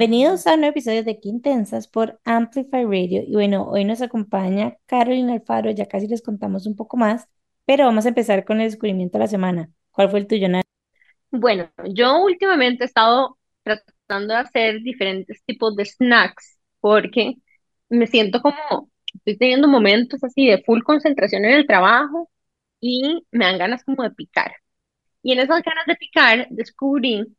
Bienvenidos a un nuevo episodio de Quintensas por Amplify Radio. Y bueno, hoy nos acompaña Carolina Alfaro, ya casi les contamos un poco más, pero vamos a empezar con el descubrimiento de la semana. ¿Cuál fue el tuyo, Nani? Bueno, yo últimamente he estado tratando de hacer diferentes tipos de snacks porque me siento como, estoy teniendo momentos así de full concentración en el trabajo y me dan ganas como de picar. Y en esas ganas de picar descubrí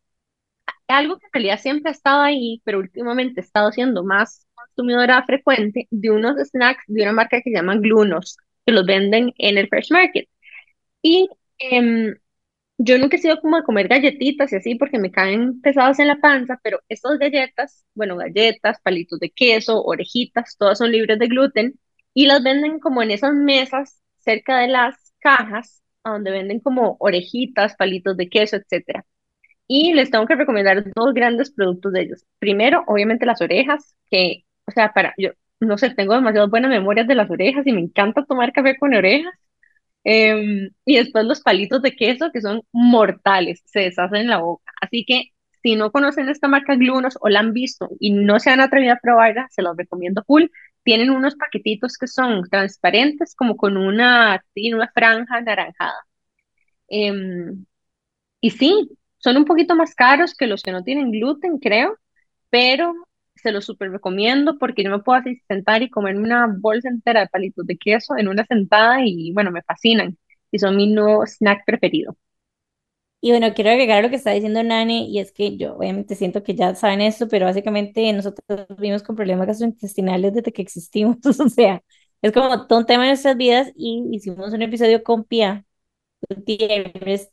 algo que en realidad siempre ha estado ahí, pero últimamente he estado siendo más consumidora frecuente de unos snacks de una marca que se llama Glunos, que los venden en el Fresh Market. Y em, yo nunca he sido como de comer galletitas y así porque me caen pesadas en la panza, pero estas galletas, bueno, galletas, palitos de queso, orejitas, todas son libres de gluten y las venden como en esas mesas cerca de las cajas, donde venden como orejitas, palitos de queso, etcétera. Y les tengo que recomendar dos grandes productos de ellos. Primero, obviamente las orejas, que, o sea, para, yo, no sé, tengo demasiadas buenas memorias de las orejas y me encanta tomar café con orejas. Em, y después los palitos de queso que son mortales, se deshacen en la boca. Así que si no conocen esta marca Glunos o la han visto y no se han atrevido a probarla, se los recomiendo full. Tienen unos paquetitos que son transparentes, como con una, una franja anaranjada. Em, y sí, son un poquito más caros que los que no tienen gluten, creo, pero se los súper recomiendo porque yo me puedo así sentar y comer una bolsa entera de palitos de queso en una sentada y bueno, me fascinan y son mi nuevo snack preferido. Y bueno, quiero agregar lo que está diciendo Nani, y es que yo obviamente siento que ya saben esto, pero básicamente nosotros vivimos con problemas gastrointestinales desde que existimos, o sea, es como todo un tema de nuestras vidas y hicimos un episodio con Pia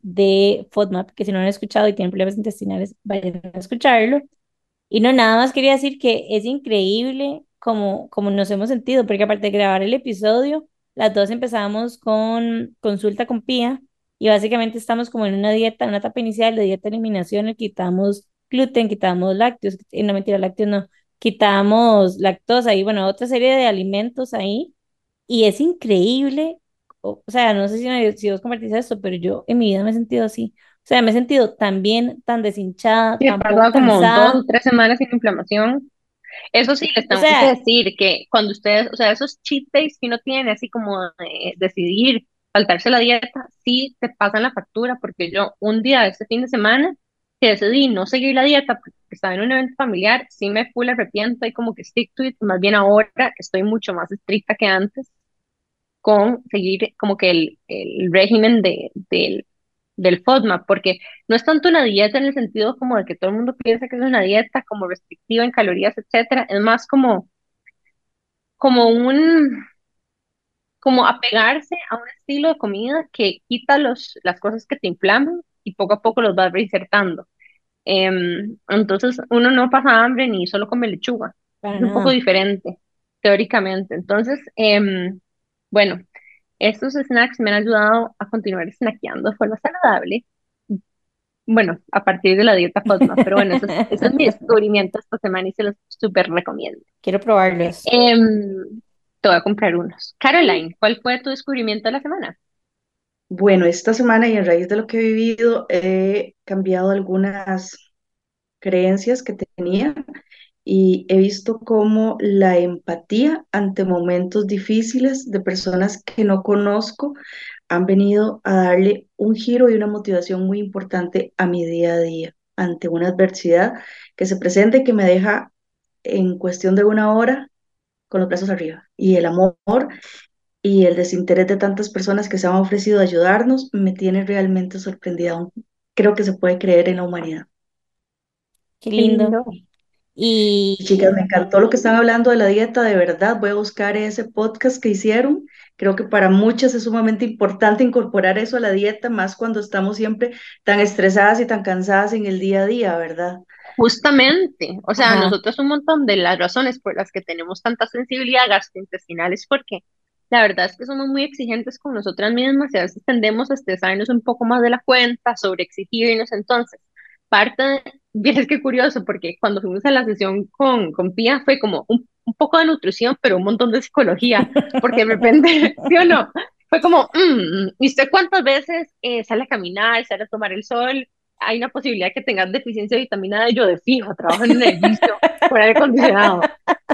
de FODMAP, que si no lo han escuchado y tienen problemas intestinales, vayan a escucharlo. Y no, nada más quería decir que es increíble como, como nos hemos sentido, porque aparte de grabar el episodio, las dos empezamos con consulta con Pía y básicamente estamos como en una dieta, una etapa inicial de dieta de eliminación, quitamos gluten, quitamos lácteos, eh, no mentira, lácteos no, quitamos lactosa y bueno, otra serie de alimentos ahí. Y es increíble, o, sea, no sé si, si vos compartís esto, pero yo en mi vida me he sentido así. O sea, me he sentido tan bien, tan deshinchada, Sí, he tan pasado como dos o tres semanas sin inflamación. Eso sí, les O tengo que decir que cuando ustedes, o sea, esos cheat days que uno tiene, así como de decidir saltarse la dieta, sí te pasan la factura, porque yo un día de este fin de semana que decidí no seguir la dieta porque estaba en un evento familiar, sí me full arrepiento y como que stick to it, más bien ahora estoy mucho más estricta que antes con seguir como que el, el régimen de, del del FODMAP, porque no es tanto una dieta en el sentido como de que todo el mundo piensa que es una dieta como restrictiva en calorías, etcétera, es más como, como un, como apegarse a un estilo de comida que quita los, las cosas que te inflaman y poco a poco los vas reinsertando. Em, entonces uno no pasa hambre ni solo come lechuga, para es un poco diferente, teóricamente. Entonces, em, bueno, estos snacks me han ayudado a continuar snackeando de forma saludable Bueno, a partir de la dieta FODMAP, pero bueno, eso es, eso es mi descubrimiento esta semana y se los súper recomiendo. Quiero probarlos. Em, te voy a comprar unos. Caroline, ¿cuál fue tu descubrimiento de la semana? Bueno, esta semana y a raíz de lo que he vivido, he cambiado algunas creencias que tenía y he visto cómo la empatía ante momentos difíciles de personas que no conozco han venido a darle un giro y una motivación muy importante a mi día a día ante una adversidad que se presenta y que me deja en cuestión de una hora con los brazos arriba. Y el amor y el desinterés de tantas personas que se han ofrecido a ayudarnos me tiene realmente sorprendida. Aún Creo que se puede creer en la humanidad. Qué Qué lindo. Y chicas, me encantó lo que están hablando de la dieta, de verdad. Voy a buscar ese podcast que hicieron. Creo que para muchas es sumamente importante incorporar eso a la dieta, más cuando estamos siempre tan estresadas y tan cansadas en el día a día, ¿verdad? Justamente, o sea, ajá, nosotros un montón de las razones por las que tenemos tanta sensibilidad gastrointestinal es porque la verdad es que somos muy exigentes con nosotras mismas y a veces tendemos a estresarnos un poco más de la cuenta, sobre exigirnos. Entonces, parte de, vieres qué curioso, porque cuando fuimos a la sesión con, con Pía fue como un, un poco de nutrición, pero un montón de psicología, porque de repente, ¿sí o no? Fue como, mm, ¿y usted cuántas veces eh, sale a caminar, sale a tomar el sol? hay una posibilidad que tengas deficiencia de vitamina D, yo de fijo, trabajo en un edificio por aire acondicionado,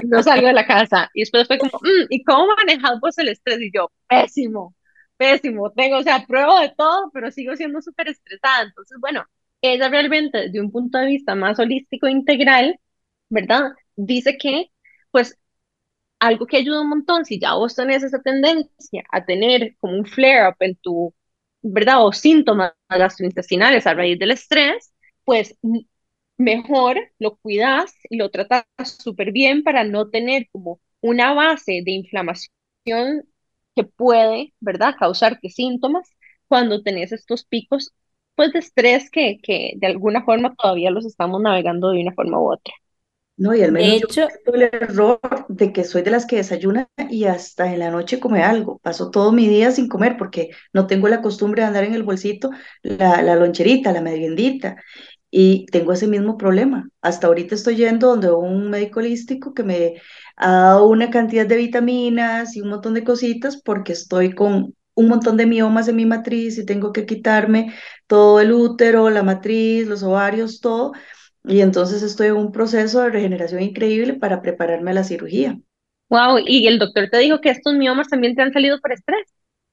no salgo de la casa. Y después fue como, mm, ¿y cómo manejas vos el estrés? Y yo, pésimo, pésimo, tengo, o sea, pruebo de todo, pero sigo siendo súper estresada. Entonces, bueno, ella realmente, desde un punto de vista más holístico e integral, ¿verdad? Dice que, pues, algo que ayuda un montón, si ya vos tenés esa tendencia a tener como un flare-up en tu, ¿verdad? O síntomas gastrointestinales a raíz del estrés, pues mejor lo cuidas y lo tratas súper bien para no tener como una base de inflamación que puede, ¿verdad?, causarte síntomas cuando tenés estos picos, pues, de estrés que, que de alguna forma todavía los estamos navegando de una forma u otra. No, y al menos yo hecho, cometo el error de que soy de las que desayuna y hasta en la noche come algo. Paso todo mi día sin comer porque no tengo la costumbre de andar en el bolsito la, la loncherita, la meriendita. Y tengo ese mismo problema. Hasta ahorita estoy yendo donde un médico holístico que me ha dado una cantidad de vitaminas y un montón de cositas porque estoy con un montón de miomas en mi matriz y tengo que quitarme todo el útero, la matriz, los ovarios, todo. Y entonces estoy en un proceso de regeneración increíble para prepararme a la cirugía. Wow, y el doctor te dijo que estos miomas también te han salido por estrés.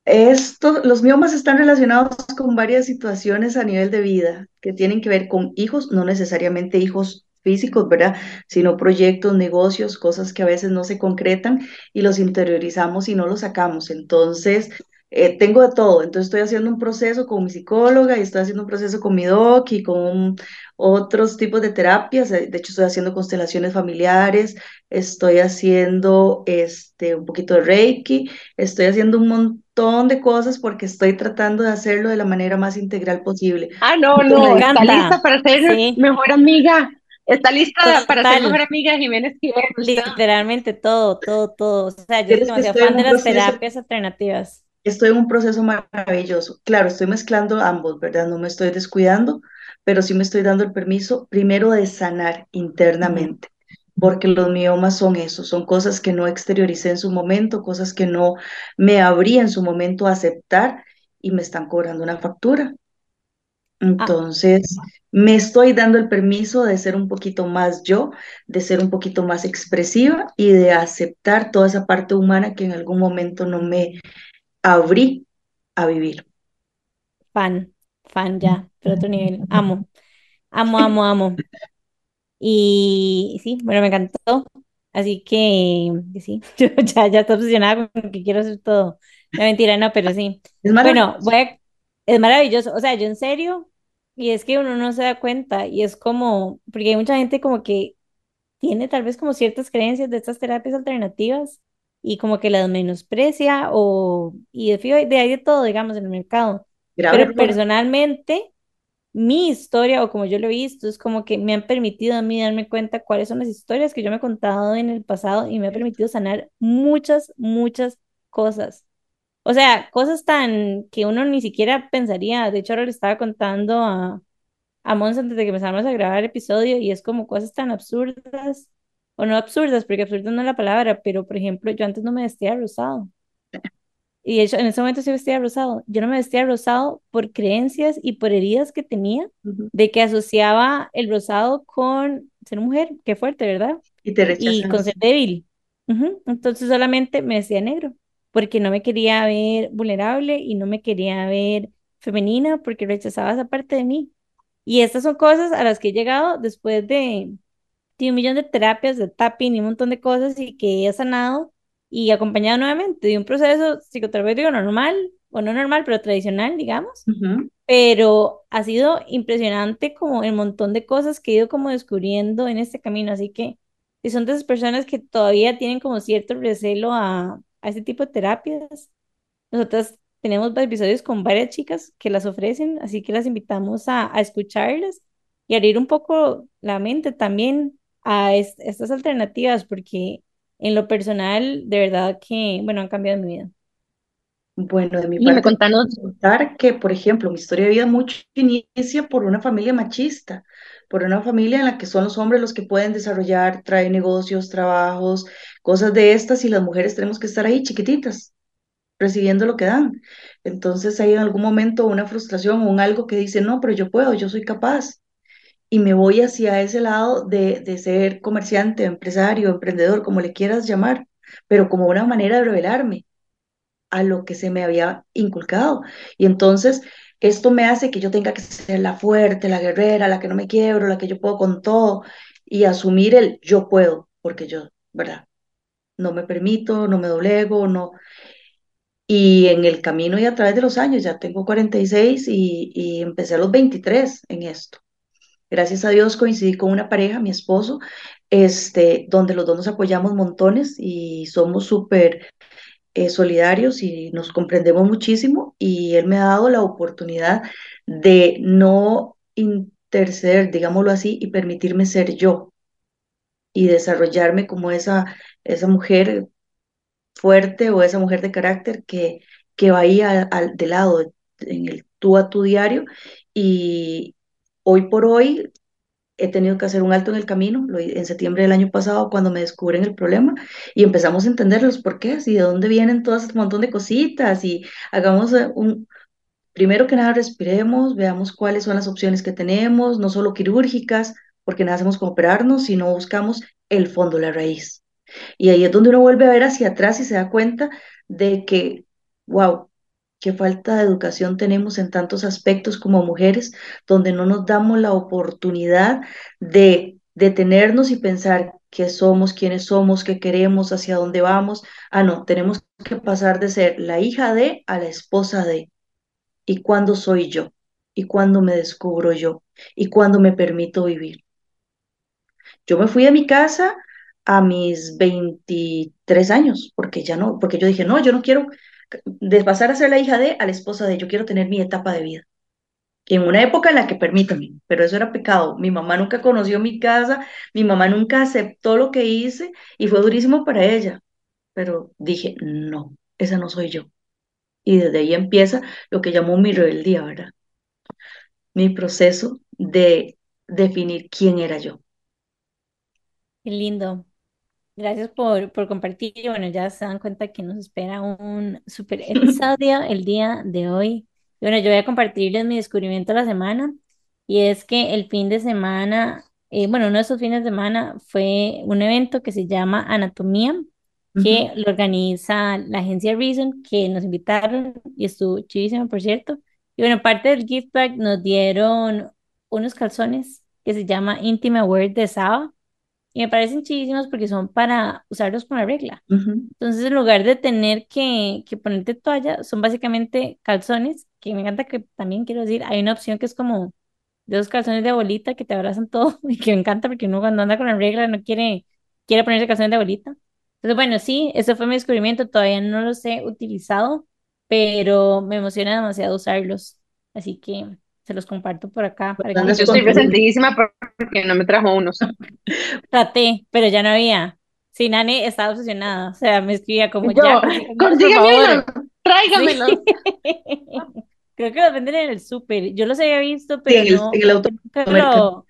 Esto, los miomas están relacionados con varias situaciones a nivel de vida que tienen que ver con hijos, no necesariamente hijos físicos, ¿verdad? Sino proyectos, negocios, cosas que a veces no se concretan y los interiorizamos y no los sacamos. Entonces, eh, tengo de todo. Entonces, estoy haciendo un proceso con mi psicóloga y estoy haciendo un proceso con mi doc y con otros tipos de terapias. Eh, De hecho, estoy haciendo constelaciones familiares, estoy haciendo este, un poquito de Reiki, estoy haciendo un montón de cosas porque estoy tratando de hacerlo de la manera más integral posible. Ah, no, no, está lista para ser Sí, mejor amiga. Está lista para ser mejor total. amiga Jiménez. Literalmente todo, todo, todo. O sea, yo soy demasiado fan de las proceso terapias alternativas. Estoy en un proceso maravilloso. Claro, estoy mezclando ambos, ¿verdad? No me estoy descuidando, pero sí me estoy dando el permiso primero de sanar internamente, porque los miomas son eso, son cosas que no exterioricé en su momento, cosas que no me abrí en su momento a aceptar y me están cobrando una factura. Ah, Entonces, me estoy dando el permiso de ser un poquito más yo, de ser un poquito más expresiva y de aceptar toda esa parte humana que en algún momento no me abrí a vivir. fan, fan ya, pero otro nivel. Amo, amo, amo, amo. Y sí, bueno, me encantó. Así que sí, yo ya, ya estoy obsesionada con que quiero hacer todo. No, mentira, no, pero sí. Es Bueno, voy a- es maravilloso. O sea, yo en serio, y es que uno no se da cuenta, y es como, porque hay mucha gente como que tiene tal vez como ciertas creencias de estas terapias alternativas y como que las menosprecia o, y de de ahí de todo, digamos, en el mercado. Grave Pero error. personalmente mi historia o como yo lo he visto es como que me han permitido a mí darme cuenta cuáles son las historias que yo me he contado en el pasado y me ha permitido sanar muchas, muchas cosas. O sea, cosas tan que uno ni siquiera pensaría. De hecho, ahora le estaba contando a, a Mons antes de que empezáramos a grabar el episodio y es como cosas tan absurdas, o no absurdas, porque absurda no es la palabra, pero por ejemplo, yo antes no me vestía rosado. Y de hecho, en ese momento sí vestía rosado. Yo no me vestía rosado por creencias y por heridas que tenía de que asociaba el rosado con ser mujer, qué fuerte, ¿verdad? Y te Y con ser débil. Entonces solamente me vestía negro, porque no me quería ver vulnerable y no me quería ver femenina, porque rechazaba esa parte de mí. Y estas son cosas a las que he llegado después de tiene un millón de terapias, de tapping y un montón de cosas y que he sanado y acompañado nuevamente de un proceso psicoterapéutico normal, o no normal, pero tradicional, digamos. Ujú. Pero ha sido impresionante como el montón de cosas que he ido como descubriendo en este camino. Así que si son de esas personas que todavía tienen como cierto recelo a, a este tipo de terapias, nosotras tenemos episodios con varias chicas que las ofrecen, así que las invitamos a, a escucharlas y abrir un poco la mente también a es- estas alternativas, porque en lo personal, de verdad que, bueno, han cambiado mi vida. Bueno, de mi Y me parte, contanos, contar que, por ejemplo, mi historia de vida mucho inicia por una familia machista, por una familia en la que son los hombres los que pueden desarrollar, traen negocios, trabajos, cosas de estas, y las mujeres tenemos que estar ahí chiquititas, recibiendo lo que dan. Entonces hay en algún momento una frustración o un algo que dice, no, pero yo puedo, yo soy capaz. Y me voy hacia ese lado de, de ser comerciante, empresario, emprendedor, como le quieras llamar, pero como una manera de revelarme a lo que se me había inculcado. Y entonces esto me hace que yo tenga que ser la fuerte, la guerrera, la que no me quiebro, la que yo puedo con todo y asumir el yo puedo, porque yo, ¿verdad? No me permito, no me doblego, no. Y en el camino y a través de los años, ya tengo 46 y, y empecé a los 23 en esto. Gracias a Dios coincidí con una pareja, mi esposo, este, donde los dos nos apoyamos montones y somos súper eh, solidarios y nos comprendemos muchísimo y él me ha dado la oportunidad de no interceder, digámoslo así, y permitirme ser yo y desarrollarme como esa, esa mujer fuerte o esa mujer de carácter que, que va ahí al, de lado, en el tú a tu diario. Y hoy por hoy he tenido que hacer un alto en el camino, en septiembre del año pasado, cuando me descubren el problema, y empezamos a entender los porqués y de dónde vienen todo este montón de cositas, y hagamos eh, un, primero que nada, respiremos, veamos cuáles son las opciones que tenemos, no solo quirúrgicas, porque nada hacemos con operarnos, sino buscamos el fondo, la raíz. Y ahí es donde uno vuelve a ver hacia atrás y se da cuenta de que, wow, qué falta de educación tenemos en tantos aspectos como mujeres, donde no nos damos la oportunidad de detenernos y pensar qué somos, quiénes somos, qué queremos, hacia dónde vamos. Ah, no, tenemos que pasar de ser la hija de a la esposa de. ¿Y cuándo soy yo? ¿Y cuándo me descubro yo? ¿Y cuándo me permito vivir? Yo me fui de mi casa a mis 23 años, porque ya no, porque yo dije, no, yo no quiero de pasar a ser la hija de a la esposa de, yo quiero tener mi etapa de vida. En una época en la que permítame, pero eso era pecado. Mi mamá nunca conoció mi casa, mi mamá nunca aceptó lo que hice y fue durísimo para ella. Pero dije, no, esa no soy yo. Y desde ahí empieza lo que llamó mi rebeldía, ¿verdad? Mi proceso de definir quién era yo. Qué lindo. Gracias por, por compartir. Bueno, ya se dan cuenta que nos espera un super episodio el día de hoy. Bueno, yo voy a compartirles mi descubrimiento de la semana y es que el fin de semana, eh, bueno, uno de esos fines de semana fue un evento que se llama Anatomía, que lo organiza la agencia Reason, que nos invitaron y estuvo chivísimo, por cierto. Y bueno, parte del gift bag nos dieron unos calzones que se llama Intimate Wear de Saba y me parecen chidísimos porque son para usarlos con la regla. Entonces, en lugar de tener que, que ponerte toalla, son básicamente calzones, que me encanta que también quiero decir, hay una opción que es como de esos calzones de bolita que te abrazan todo y que me encanta porque uno cuando anda con la regla no quiere, quiere ponerse calzones de bolita. Entonces, bueno, sí, eso fue mi descubrimiento, todavía no los he utilizado, pero me emociona demasiado usarlos. Así que se los comparto por acá. Para que yo estoy resentidísima porque no me trajo unos. Traté, pero ya no había. Sí, Nani estaba obsesionada. O sea, me escribía como ya. Consígueme tráigamelo. Creo que los venden en el súper. Yo los había visto, pero no. En el auto.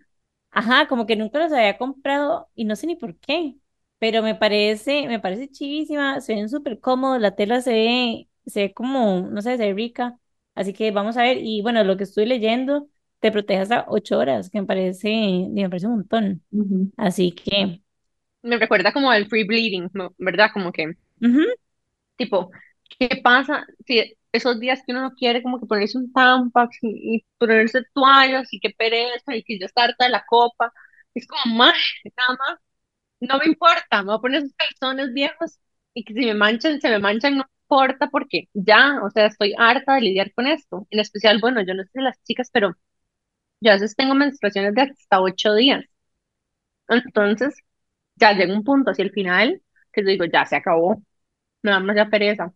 Ajá, como que nunca los había comprado y no sé ni por qué. Pero me parece, me parece chivísima, se ven súper cómodos, la tela se ve, se ve como, no sé, se ve rica. Así que vamos a ver, y bueno, lo que estoy leyendo, te protege hasta ocho horas, que me parece, me parece un montón. Así que... Me recuerda como el free bleeding, ¿verdad? Como que, tipo, ¿qué pasa si esos días que uno no quiere como que ponerse un tampax y, ponerse toallas y qué pereza y que ya está harta de la copa? Es como, más, nada más, no me importa, me voy a poner esos calzones viejos y que si me manchan, se me manchan, no importa porque ya, o sea, estoy harta de lidiar con esto. En especial, bueno, yo no sé las chicas, pero yo a veces tengo menstruaciones de hasta ocho días. Entonces, ya llega un punto hacia el final que yo digo, ya se acabó, nada más ya pereza.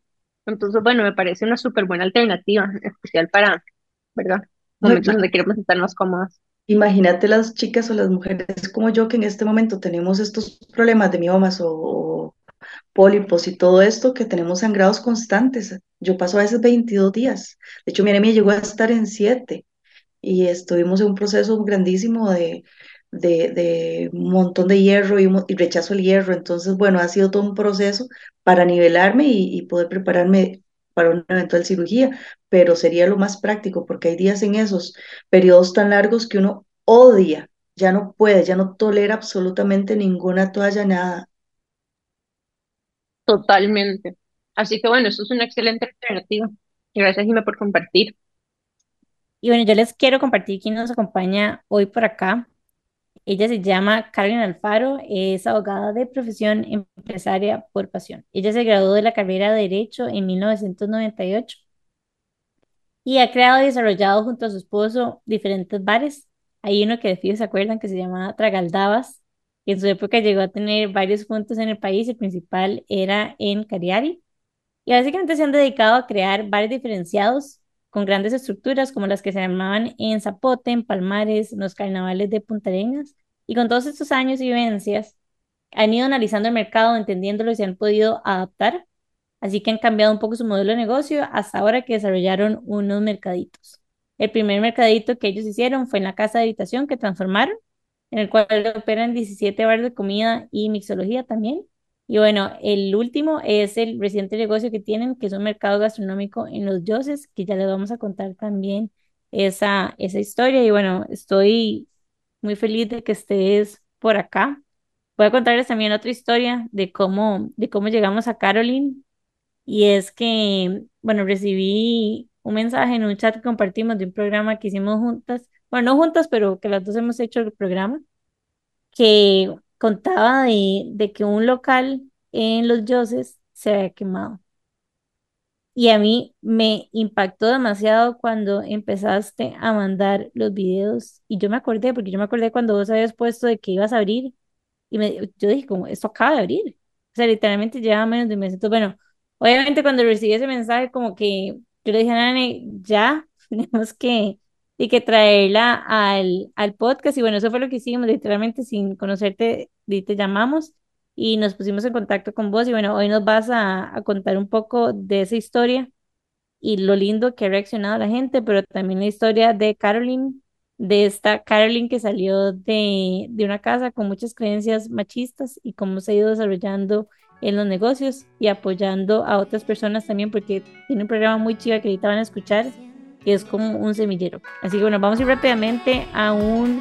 Entonces, bueno, me parece una súper buena alternativa, en especial para, ¿verdad? Momentos donde queremos estar más cómodas. Imagínate las chicas o las mujeres como yo que en este momento tenemos estos problemas de miomas o, pólipos y todo esto que tenemos sangrados constantes. Yo paso a veces 22 días. De hecho, mi anemia llegó a estar en 7 y estuvimos en un proceso grandísimo de, de, un montón de hierro y, rechazo al hierro. Entonces, bueno, ha sido todo un proceso para nivelarme y, poder prepararme para una eventual cirugía, pero sería lo más práctico porque hay días en esos periodos tan largos que uno odia, ya no puede, ya no tolera absolutamente ninguna toalla, nada. Totalmente. Así que bueno, eso es una excelente alternativa. Gracias, Jimé, por compartir. Y bueno, yo les quiero compartir quién nos acompaña hoy por acá. Ella se llama Carolina Alfaro, es abogada de profesión empresaria por pasión. Ella se graduó de la carrera de Derecho en 1998 y ha creado y desarrollado junto a su esposo diferentes bares. Hay uno que de se acuerdan que se llama Tragaldabas. En su época llegó a tener varios puntos en el país, el principal era en Cariari. Y básicamente se han dedicado a crear bares diferenciados con grandes estructuras como las que se armaban en Zapote, en Palmares, en los carnavales de Punta Arenas. Y con todos estos años y vivencias, han ido analizando el mercado, entendiéndolo y se han podido adaptar. Así que han cambiado un poco su modelo de negocio hasta ahora que desarrollaron unos mercaditos. El primer mercadito que ellos hicieron fue en la casa de habitación que transformaron, en el cual operan 17 bares de comida y mixología también. Y bueno, el último es el reciente negocio que tienen, que es un mercado gastronómico en Los Dioses, que ya les vamos a contar también esa, esa historia. Y bueno, estoy muy feliz de que estés por acá. Voy a contarles también otra historia de cómo, de cómo llegamos a Caroline. Y es que, bueno, recibí un mensaje en un chat que compartimos de un programa que hicimos juntas, bueno, no juntas, pero que las dos hemos hecho el programa, que contaba de, de que un local en Los Yoses se había quemado. Y a mí me impactó demasiado cuando empezaste a mandar los videos. Y yo me acordé, porque yo me acordé cuando vos habías puesto de que ibas a abrir. Y me, yo dije, como, esto acaba de abrir. O sea, literalmente lleva menos de un mes. Entonces, bueno, obviamente cuando recibí ese mensaje, como que yo le dije a Nane, ya, tenemos que, y que traerla al, al podcast. Y bueno, eso fue lo que hicimos, literalmente sin conocerte, te llamamos y nos pusimos en contacto con vos. Y bueno, hoy nos vas a, a contar un poco de esa historia y lo lindo que ha reaccionado la gente, pero también la historia de Caroline, de esta Caroline que salió de, de una casa con muchas creencias machistas y cómo se ha ido desarrollando en los negocios y apoyando a otras personas también, porque tiene un programa muy chido que ahorita van a escuchar, que es como un semillero. Así que bueno, vamos a ir rápidamente a un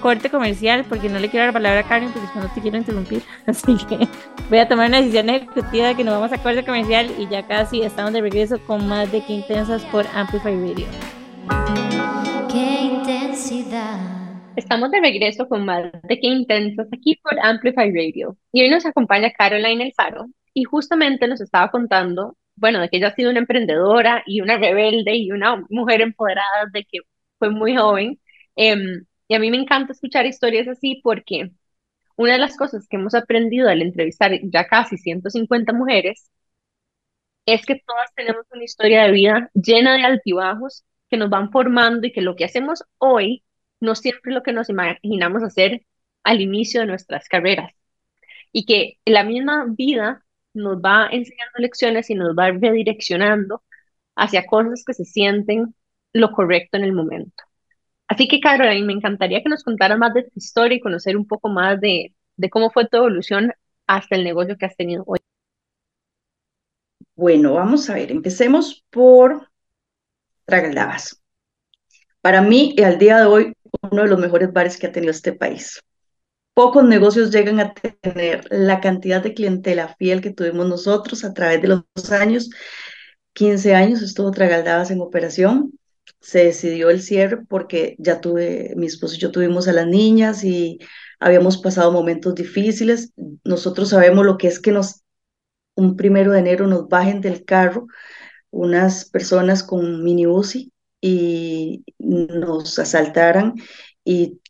corte comercial, porque no le quiero dar la palabra a Karen, porque no te quiero interrumpir. Así que voy a tomar una decisión ejecutiva que nos vamos a corte comercial y ya casi estamos de regreso con más de Qué Intensas por Amplify Radio. Qué intensidad. Estamos de regreso con más de Qué Intensas aquí por Amplify Radio. Y hoy nos acompaña Caroline El Faro y justamente nos estaba contando, bueno, de que ella ha sido una emprendedora y una rebelde y una mujer empoderada de que fue muy joven. Em, y a mí me encanta escuchar historias así porque una de las cosas que hemos aprendido al entrevistar ya casi 150 mujeres es que todas tenemos una historia de vida llena de altibajos que nos van formando y que lo que hacemos hoy no siempre lo que nos imaginamos hacer al inicio de nuestras carreras. Y que la misma vida nos va enseñando lecciones y nos va redireccionando hacia cosas que se sienten lo correcto en el momento. Así que, Caroline, me encantaría que nos contaras más de tu historia y conocer un poco más de, de cómo fue tu evolución hasta el negocio que has tenido hoy. Bueno, vamos a ver, empecemos por Tragaldabas. Para mí, al día de hoy, uno de los mejores bares que ha tenido este país. Pocos negocios llegan a tener la cantidad de clientela fiel que tuvimos nosotros a través de los años. 15 años estuvo Tragaldabas en operación. Se decidió el cierre porque ya tuve, mi esposo y yo tuvimos a las niñas y habíamos pasado momentos difíciles. Nosotros sabemos lo que es que nos, un primero de enero nos bajen del carro unas personas con mini UCI y nos asaltaran y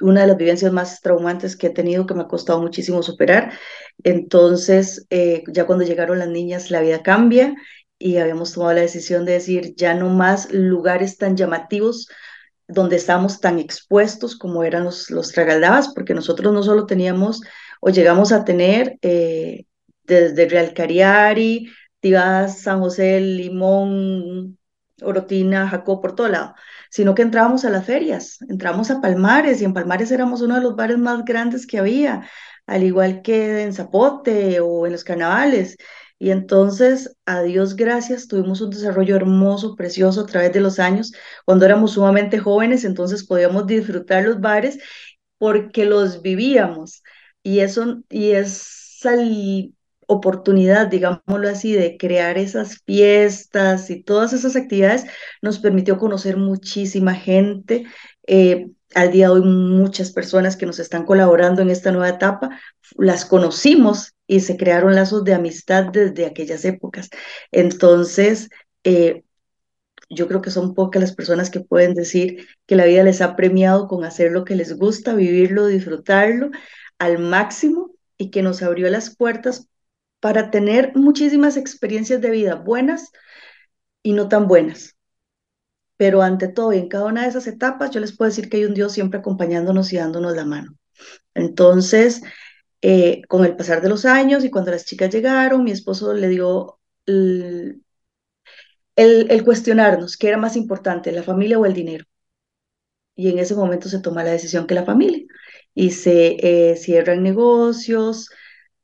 una de las vivencias más traumantes que he tenido que me ha costado muchísimo superar. Entonces, eh, ya cuando llegaron las niñas, la vida cambia y habíamos tomado la decisión de decir ya no más lugares tan llamativos donde estamos tan expuestos como eran los, los tragaldabas, porque nosotros no solo teníamos o llegamos a tener eh, desde Real Cariari, Tibás, San José, Limón, Orotina, Jacob, por todo lado, sino que entrábamos a las ferias, entramos a Palmares y en Palmares éramos uno de los bares más grandes que había. al igual que en Zapote o en los carnavales. Y entonces, a Dios gracias, tuvimos un desarrollo hermoso, precioso a través de los años. Cuando éramos sumamente jóvenes, entonces podíamos disfrutar los bares porque los vivíamos. Y eso, y esa oportunidad, digámoslo así, de crear esas fiestas y todas esas actividades nos permitió conocer muchísima gente. Eh, al día de hoy muchas personas que nos están colaborando en esta nueva etapa, las conocimos y se crearon lazos de amistad desde aquellas épocas. Entonces, eh, yo creo que son pocas las personas que pueden decir que la vida les ha premiado con hacer lo que les gusta, vivirlo, disfrutarlo al máximo y que nos abrió las puertas para tener muchísimas experiencias de vida buenas y no tan buenas. Pero ante todo y en cada una de esas etapas, yo les puedo decir que hay un Dios siempre acompañándonos y dándonos la mano. Entonces, eh, con el pasar de los años y cuando las chicas llegaron, mi esposo le dio el, el, cuestionarnos qué era más importante, la familia o el dinero. Y en ese momento se toma la decisión que la familia. Y se eh, cierran negocios,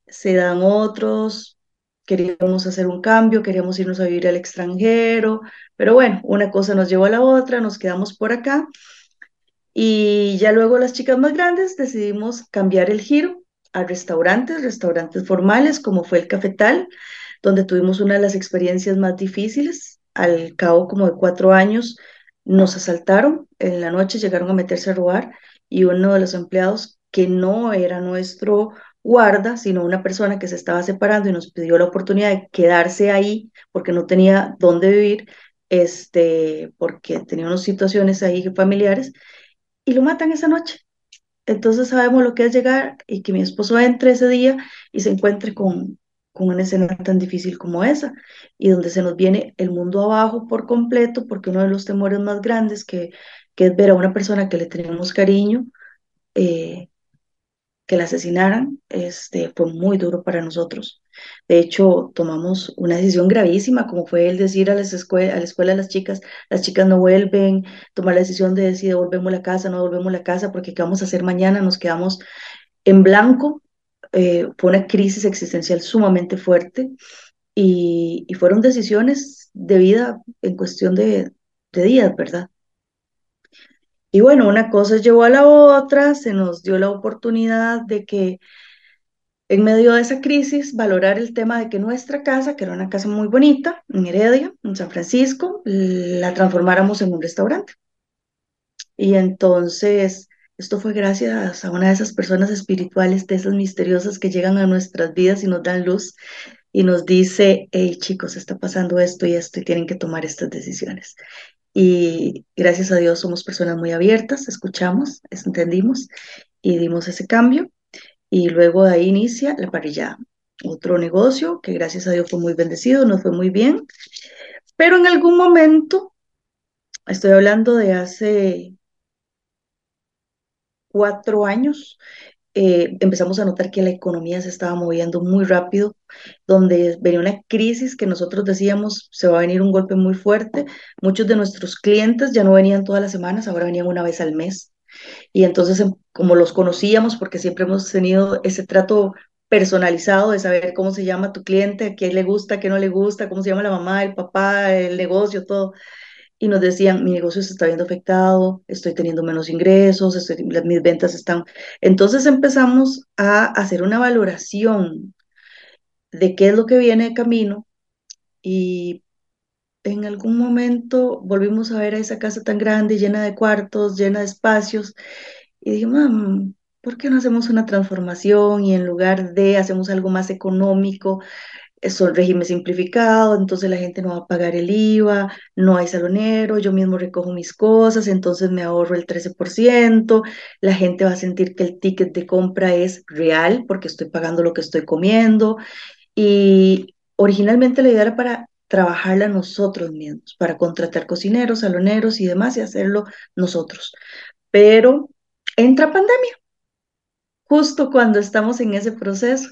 se dan otros, queríamos hacer un cambio, queríamos irnos a vivir al extranjero, pero bueno, una cosa nos llevó a la otra, nos quedamos por acá. Y ya luego las chicas más grandes decidimos cambiar el giro a restaurantes, restaurantes formales, como fue el Cafetal, donde tuvimos una de las experiencias más difíciles. Al cabo como de cuatro años nos asaltaron, en la noche llegaron a meterse a robar y uno de los empleados que no era nuestro guarda, sino una persona que se estaba separando y nos pidió la oportunidad de quedarse ahí porque no tenía dónde vivir, este, porque tenía unas situaciones ahí familiares, y lo matan esa noche. Entonces sabemos lo que es llegar y que mi esposo entre ese día y se encuentre con, con una escena tan difícil como esa, y donde se nos viene el mundo abajo por completo, porque uno de los temores más grandes que, que es ver a una persona que le tenemos cariño, eh, que la asesinaran, este, fue muy duro para nosotros. De hecho, tomamos una decisión gravísima, como fue el decir a, las escuela, a la escuela de las chicas, las chicas no vuelven, tomar la decisión de decir, volvemos a la casa, no volvemos a la casa, porque ¿qué vamos a hacer mañana? Nos quedamos en blanco. Eh, fue una crisis existencial sumamente fuerte y, y, fueron decisiones de vida en cuestión de, de días, ¿verdad? Y bueno, una cosa llevó a la otra, se nos dio la oportunidad de que en medio de esa crisis valorar el tema de que nuestra casa, que era una casa muy bonita, en Heredia, en San Francisco, la transformáramos en un restaurante. Y entonces, esto fue gracias a una de esas personas espirituales, de esas misteriosas que llegan a nuestras vidas y nos dan luz y nos dice, hey chicos, está pasando esto y esto y tienen que tomar estas decisiones. Y gracias a Dios somos personas muy abiertas, escuchamos, entendimos y dimos ese cambio. Y luego de ahí inicia la parrilla, otro negocio que gracias a Dios fue muy bendecido, nos fue muy bien. Pero en algún momento, estoy hablando de hace cuatro años, eh, empezamos a notar que la economía se estaba moviendo muy rápido, donde venía una crisis que nosotros decíamos se va a venir un golpe muy fuerte. Muchos de nuestros clientes ya no venían todas las semanas, ahora venían una vez al mes. Y entonces, em, como los conocíamos, porque siempre hemos tenido ese trato personalizado de saber cómo se llama tu cliente, qué le gusta, qué no le gusta, cómo se llama la mamá, el papá, el negocio, todo y nos decían, mi negocio se está viendo afectado, estoy teniendo menos ingresos, mis ventas están... Entonces empezamos a hacer una valoración de qué es lo que viene de camino y en algún momento volvimos a ver a esa casa tan grande, llena de cuartos, llena de espacios y dije, mam, ¿por qué no hacemos una transformación y en lugar de hacemos algo más económico? Son régimen simplificado, entonces la gente no va a pagar el IVA, no hay salonero, yo mismo recojo mis cosas, entonces me ahorro el 13%, la gente va a sentir que el ticket de compra es real porque estoy pagando lo que estoy comiendo. Y originalmente la idea era para trabajarla nosotros mismos, para contratar cocineros, saloneros y demás y hacerlo nosotros. Pero entra pandemia, justo cuando estamos en ese proceso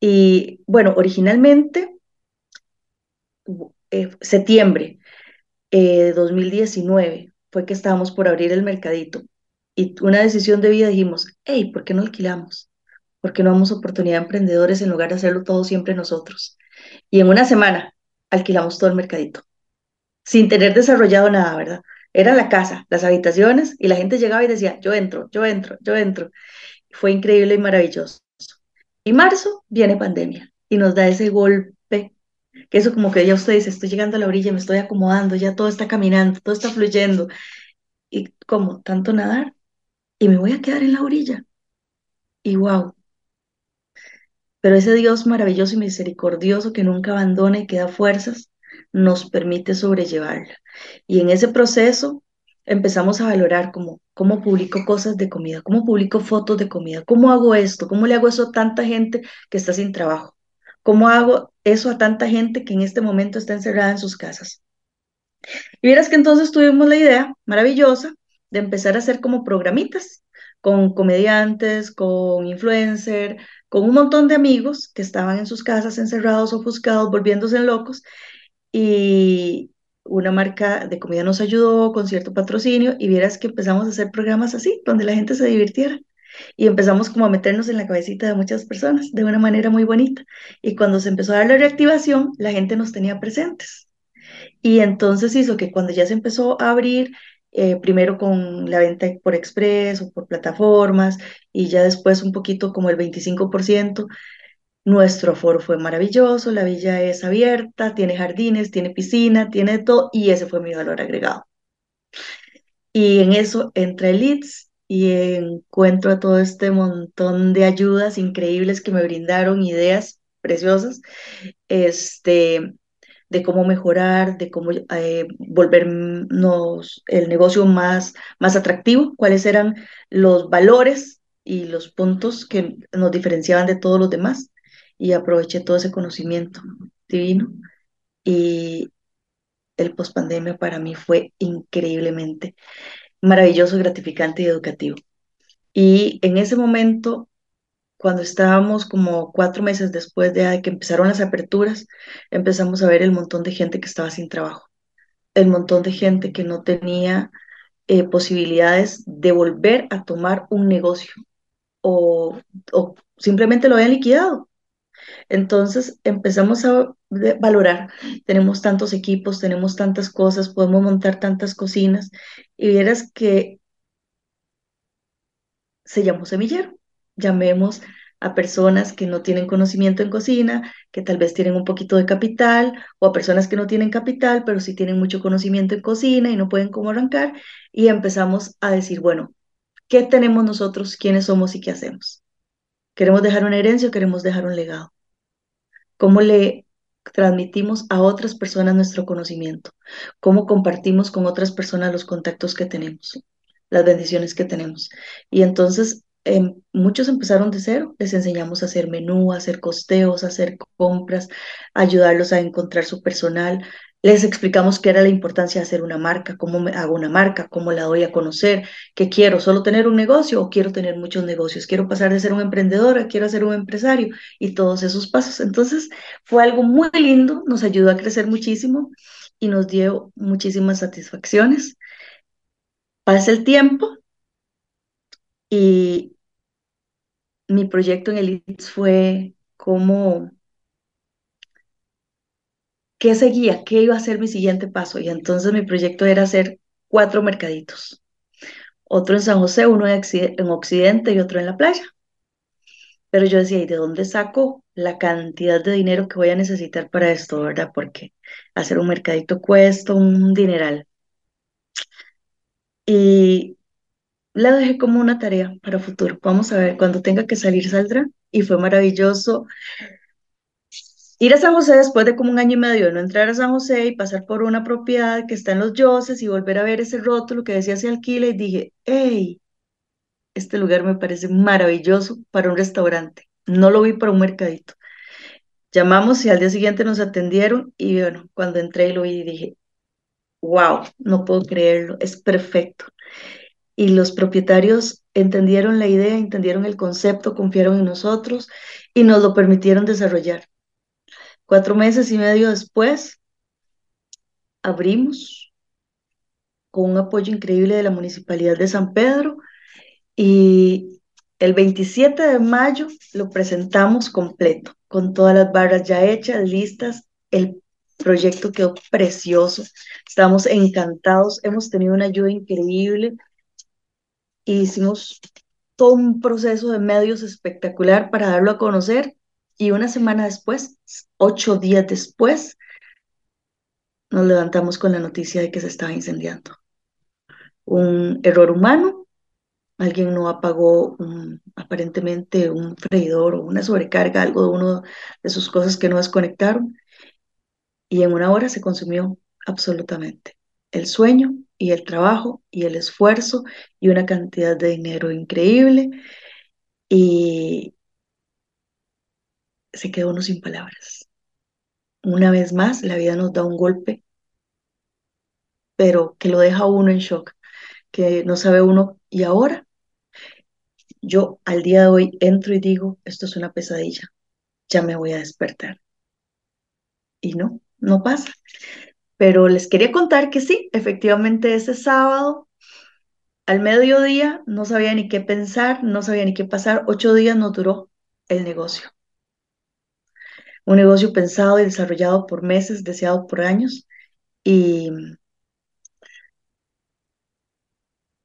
y bueno, originalmente, eh, septiembre eh, de 2019 fue que estábamos por abrir el mercadito y una decisión de vida dijimos, hey, ¿por qué no alquilamos? porque no damos oportunidad a emprendedores en lugar de hacerlo todo siempre nosotros. Y en una semana alquilamos todo el mercadito, sin tener desarrollado nada, ¿verdad? Era la casa, las habitaciones, y la gente llegaba y decía, yo entro, yo entro, yo entro. Fue increíble y maravilloso. Y marzo viene pandemia y nos da ese golpe, que eso como que ya usted dice, estoy llegando a la orilla, me estoy acomodando, ya todo está caminando, todo está fluyendo. Y como tanto nadar, y me voy a quedar en la orilla. Y wow. Pero ese Dios maravilloso y misericordioso que nunca abandona y que da fuerzas, nos permite sobrellevarla. Y en ese proceso empezamos a valorar cómo, publico cosas de comida, cómo publico fotos de comida, cómo hago esto, cómo le hago eso a tanta gente que está sin trabajo, cómo hago eso a tanta gente que en este momento está encerrada en sus casas. Y vieras que entonces tuvimos la idea maravillosa de empezar a hacer como programitas con comediantes, con influencer, con un montón de amigos que estaban en sus casas encerrados, ofuscados, volviéndose locos. Y una marca de comida nos ayudó con cierto patrocinio y vieras que empezamos a hacer programas así, donde la gente se divirtiera. Y empezamos como a meternos en la cabecita de muchas personas de una manera muy bonita. Y cuando se empezó a dar la reactivación, la gente nos tenía presentes. Y entonces hizo que cuando ya se empezó a abrir, eh, primero con la venta por express o por plataformas, y ya después un poquito como el 25%, nuestro aforo fue maravilloso, la villa es abierta, tiene jardines, tiene piscina, tiene todo, y ese fue mi valor agregado. Y en eso entra el Leads y encuentro a todo este montón de ayudas increíbles que me brindaron, ideas preciosas, este, de cómo mejorar, de cómo eh, volvernos el negocio más, más atractivo, cuáles eran los valores y los puntos que nos diferenciaban de todos los demás. Y aproveché todo ese conocimiento divino. Y el pospandemia para mí fue increíblemente maravilloso, gratificante y educativo. Y en ese momento cuando estábamos como cuatro meses después de que empezaron las aperturas, empezamos a ver el montón de gente que estaba sin trabajo, el montón de gente que no tenía eh, posibilidades de volver a tomar un negocio o, o simplemente lo habían liquidado. Entonces empezamos a valorar, tenemos tantos equipos, tenemos tantas cosas, podemos montar tantas cocinas y vieras que se llamó semillero llamemos a personas que no tienen conocimiento en cocina, que tal vez tienen un poquito de capital, o a personas que no tienen capital, pero sí tienen mucho conocimiento en cocina y no pueden cómo arrancar, y empezamos a decir, bueno, ¿qué tenemos nosotros? ¿Quiénes somos y qué hacemos? ¿Queremos dejar una herencia o queremos dejar un legado? ¿Cómo le transmitimos a otras personas nuestro conocimiento? ¿Cómo compartimos con otras personas los contactos que tenemos? las bendiciones que tenemos. Y entonces Em, muchos empezaron de cero, les enseñamos a hacer menú, a hacer costeos, a hacer compras, ayudarlos a encontrar su personal, les explicamos qué era la importancia de hacer una marca, cómo me hago una marca, cómo la doy a conocer, qué quiero, solo tener un negocio o quiero tener muchos negocios, quiero pasar de ser un emprendedor quiero ser un empresario y todos esos pasos. Entonces fue algo muy lindo, nos ayudó a crecer muchísimo y nos dio muchísimas satisfacciones. Pasa el tiempo y mi proyecto en el ITS fue cómo, qué seguía, qué iba a ser mi siguiente paso. Y entonces mi proyecto era hacer cuatro mercaditos. Otro en San José, uno en Occidente y otro en la playa. Pero yo decía, ¿y de dónde saco la cantidad de dinero que voy a necesitar para esto, verdad? Porque hacer un mercadito cuesta un dineral. Y la dejé como una tarea para futuro. Vamos a ver, cuando tenga que salir saldrá. Y fue maravilloso ir a San José después de como un año y medio, no entrar a San José y pasar por una propiedad que está en los Yoses y volver a ver ese rótulo que decía se alquila y dije, hey, este lugar me parece maravilloso para un restaurante. No lo vi para un mercadito. Llamamos y al día siguiente nos atendieron y bueno, cuando entré y lo vi dije, wow, no puedo creerlo, es perfecto y los propietarios entendieron la idea, entendieron el concepto, confiaron en nosotros y nos lo permitieron desarrollar. Cuatro meses y medio después, abrimos con un apoyo increíble de la Municipalidad de San Pedro y El 27 de mayo lo presentamos completo, con todas las barras ya hechas, listas. El proyecto quedó precioso. Estamos encantados. Hemos tenido una ayuda increíble. Hicimos todo un proceso de medios espectacular para darlo a conocer. Y una semana después, ocho días después, nos levantamos con la noticia de que se estaba incendiando. Un error humano, alguien no apagó aparentemente un freidor o una sobrecarga, algo de uno de sus cosas que no desconectaron, y en una hora se consumió absolutamente el sueño y el trabajo y el esfuerzo y una cantidad de dinero increíble y se quedó uno sin palabras. Una vez más, la vida nos da un golpe, pero que lo deja uno en shock, que no sabe uno, ¿y ahora? Yo al día de hoy entro y digo, esto es una pesadilla, ya me voy a despertar. Y no, no pasa. Pero les quería contar que sí, efectivamente ese sábado al mediodía no sabía ni qué pensar, no sabía ni qué pasar. Ocho días no duró el negocio. Un negocio pensado y desarrollado por meses, deseado por años. Y,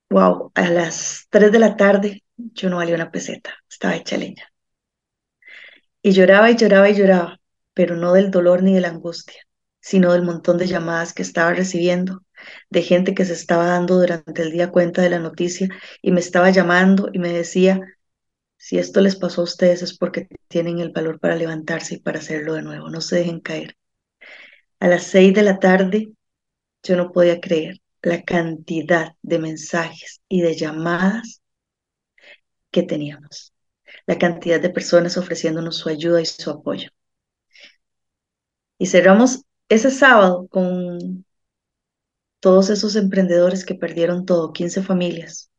wow, a las tres de la tarde yo no valía una peseta, estaba hecha leña. Y lloraba y lloraba y lloraba, pero no del dolor ni de la angustia, sino del montón de llamadas que estaba recibiendo, de gente que se estaba dando durante el día cuenta de la noticia y me estaba llamando y me decía, si esto les pasó a ustedes es porque tienen el valor para levantarse y para hacerlo de nuevo, no se dejen caer. A las seis de la tarde yo no podía creer la cantidad de mensajes y de llamadas que teníamos, la cantidad de personas ofreciéndonos su ayuda y su apoyo. Y cerramos ese sábado con todos esos emprendedores que perdieron todo, 15 familias.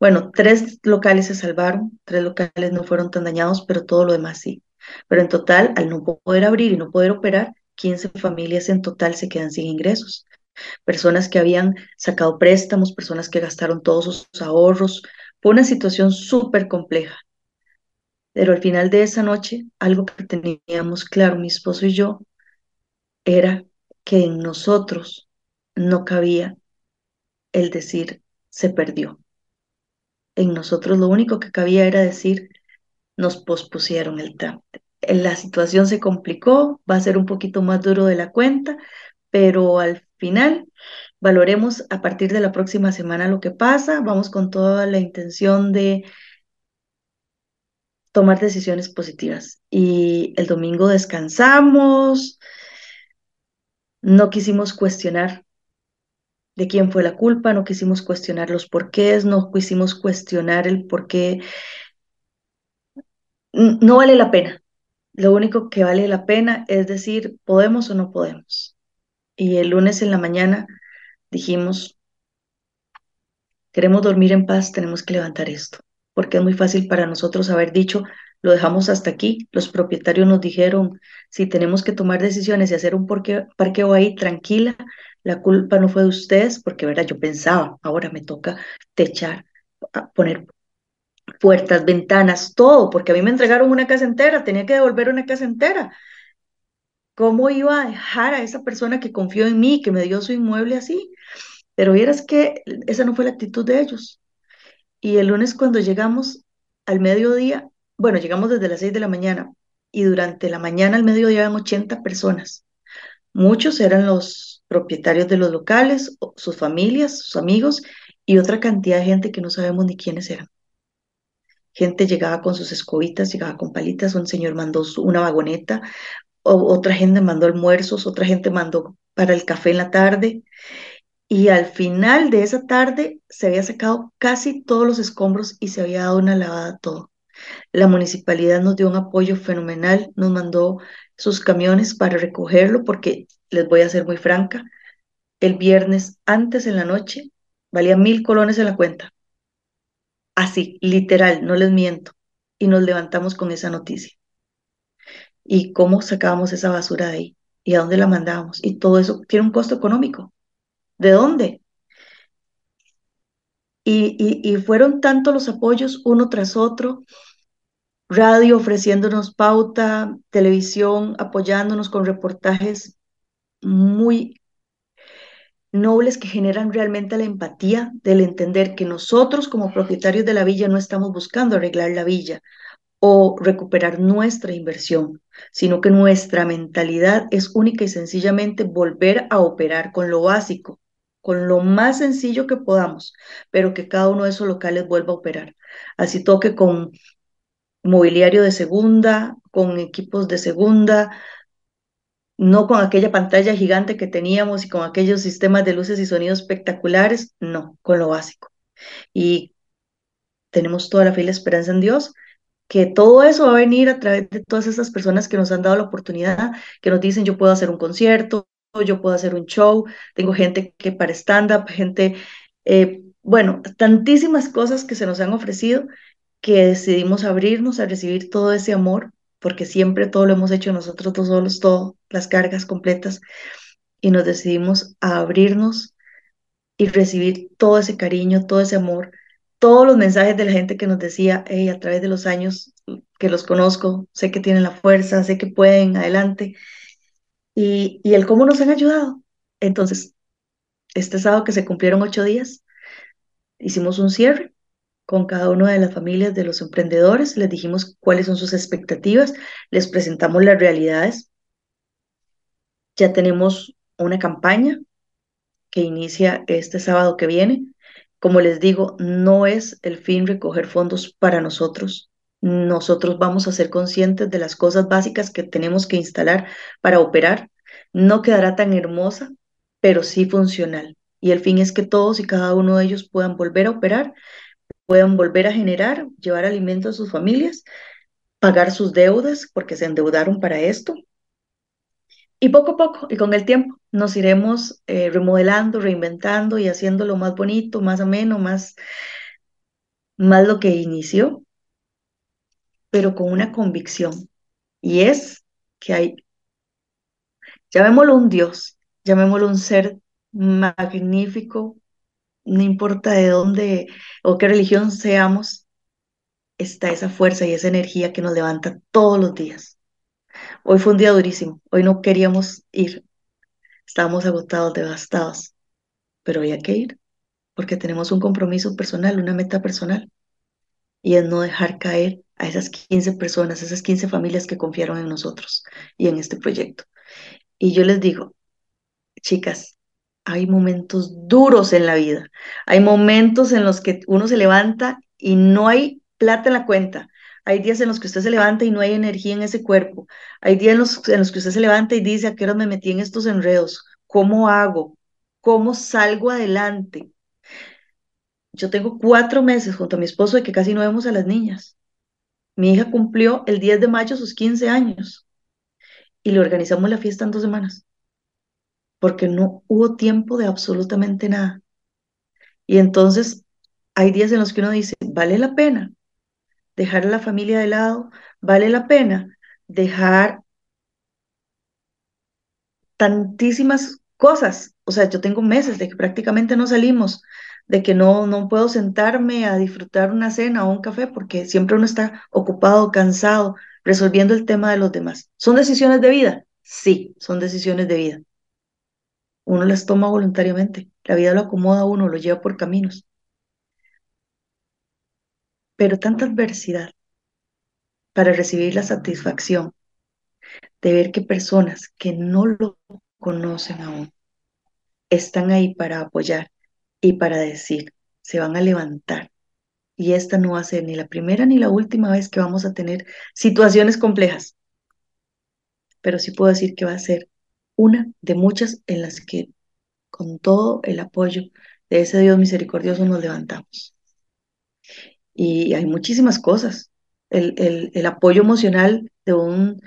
Bueno, tres locales se salvaron, tres locales no fueron tan dañados, pero todo lo demás sí. Pero en total, al no poder abrir y no poder operar, 15 familias en total se quedan sin ingresos. Personas que habían sacado préstamos, personas que gastaron todos sus ahorros. Fue una situación súper compleja. Pero al final de esa noche, algo que teníamos claro mi esposo y yo, era que en nosotros no cabía el decir se perdió. En nosotros lo único que cabía era decir nos pospusieron el trámite. La situación se complicó, va a ser un poquito más duro de la cuenta, pero al final valoremos a partir de la próxima semana lo que pasa. Vamos con toda la intención de tomar decisiones positivas. Y el domingo descansamos, no quisimos cuestionar de quién fue la culpa, no quisimos cuestionar los porqués, no quisimos cuestionar el por qué. No vale la pena. Lo único que vale la pena es decir, podemos o no podemos. Y el lunes en la mañana dijimos, queremos dormir en paz, tenemos que levantar esto, porque es muy fácil para nosotros haber dicho, lo dejamos hasta aquí. Los propietarios nos dijeron, si tenemos que tomar decisiones y hacer un parqueo ahí tranquila, la culpa no fue de ustedes, porque verdad, yo pensaba, ahora me toca techar, poner puertas, ventanas, todo, porque a mí me entregaron una casa entera, tenía que devolver una casa entera. ¿Cómo iba a dejar a esa persona que confió en mí, que me dio su inmueble así? Pero vieras que esa no fue la actitud de ellos. Y el lunes cuando llegamos al mediodía, bueno, llegamos desde las 6 de la mañana y durante la mañana al mediodía eran 80 personas. Muchos eran los propietarios de los locales, sus familias, sus amigos y otra cantidad de gente que no sabemos ni quiénes eran. Gente llegaba con sus escobitas, llegaba con palitas, un señor mandó una vagoneta, otra gente mandó almuerzos, otra gente mandó para el café en la tarde. Y al final de esa tarde se había sacado casi todos los escombros y se había dado una lavada todo. La municipalidad nos dio un apoyo fenomenal, nos mandó sus camiones para recogerlo porque, les voy a ser muy franca, el viernes antes en la noche valía mil colones en la cuenta. Así, literal, no les miento. Y nos levantamos con esa noticia. ¿Y cómo sacábamos esa basura de ahí? ¿Y a dónde la mandábamos? Y todo eso tiene un costo económico. ¿De dónde? Y, fueron tantos los apoyos uno tras otro, radio ofreciéndonos pauta, televisión apoyándonos con reportajes muy nobles que generan realmente la empatía del entender que nosotros como propietarios de la villa no estamos buscando arreglar la villa o recuperar nuestra inversión, sino que nuestra mentalidad es única y sencillamente volver a operar con lo básico, con lo más sencillo que podamos, pero que cada uno de esos locales vuelva a operar. Así toque con mobiliario de segunda, con equipos de segunda, no con aquella pantalla gigante que teníamos y con aquellos sistemas de luces y sonidos espectaculares, no, con lo básico. Y tenemos toda la fe y la esperanza en Dios que todo eso va a venir a través de todas esas personas que nos han dado la oportunidad, que nos dicen yo puedo hacer un concierto, yo puedo hacer un show, tengo gente que para stand-up, gente, eh, bueno, tantísimas cosas que se nos han ofrecido que decidimos abrirnos a recibir todo ese amor, porque siempre todo lo hemos hecho nosotros dos solos, todas las cargas completas, y nos decidimos a abrirnos y recibir todo ese cariño, todo ese amor todos los mensajes de la gente que nos decía, hey, a través de los años que los conozco, sé que tienen la fuerza, sé que pueden, adelante. Y, y el cómo nos han ayudado. Entonces, este sábado que se cumplieron ocho días, hicimos un cierre con cada una de las familias de los emprendedores, les dijimos cuáles son sus expectativas, les presentamos las realidades. Ya tenemos una campaña que inicia este sábado que viene, como les digo, no es el fin recoger fondos para nosotros. Nosotros vamos a ser conscientes de las cosas básicas que tenemos que instalar para operar. No quedará tan hermosa, pero sí funcional. Y el fin es que todos y cada uno de ellos puedan volver a operar, puedan volver a generar, llevar alimento a sus familias, pagar sus deudas, porque se endeudaron para esto, y poco a poco, y con el tiempo, nos iremos eh, remodelando, reinventando y haciéndolo más bonito, más ameno, más, más lo que inició, pero con una convicción. Y es que hay, llamémoslo un Dios, llamémoslo un ser magnífico, no importa de dónde o qué religión seamos, está esa fuerza y esa energía que nos levanta todos los días. Hoy fue un día durísimo, hoy no queríamos ir, estábamos agotados, devastados, pero había que ir porque tenemos un compromiso personal, una meta personal, y es no dejar caer a esas 15 personas, esas 15 familias que confiaron en nosotros y en este proyecto. Y yo les digo, chicas, hay momentos duros en la vida, hay momentos en los que uno se levanta y no hay plata en la cuenta, hay días en los que usted se levanta y no hay energía en ese cuerpo. Hay días en los, en los que usted se levanta y dice, ¿a qué hora me metí en estos enredos? ¿Cómo hago? ¿Cómo salgo adelante? Yo tengo cuatro meses junto a mi esposo de que casi no vemos a las niñas. Mi hija cumplió el 10 de mayo sus 15 años y le organizamos la fiesta en dos semanas porque no hubo tiempo de absolutamente nada. Y entonces hay días en los que uno dice, vale la pena dejar a la familia de lado, vale la pena dejar tantísimas cosas. O sea, yo tengo meses de que prácticamente no salimos, de que no, no puedo sentarme a disfrutar una cena o un café porque siempre uno está ocupado, cansado, resolviendo el tema de los demás. ¿Son decisiones de vida? Sí, son decisiones de vida. Uno las toma voluntariamente. La vida lo acomoda a uno, lo lleva por caminos pero tanta adversidad para recibir la satisfacción de ver que personas que no lo conocen aún están ahí para apoyar y para decir, se van a levantar. Y esta no va a ser ni la primera ni la última vez que vamos a tener situaciones complejas. Pero sí puedo decir que va a ser una de muchas en las que con todo el apoyo de ese Dios misericordioso nos levantamos. Y hay muchísimas cosas. El, el, el apoyo emocional de un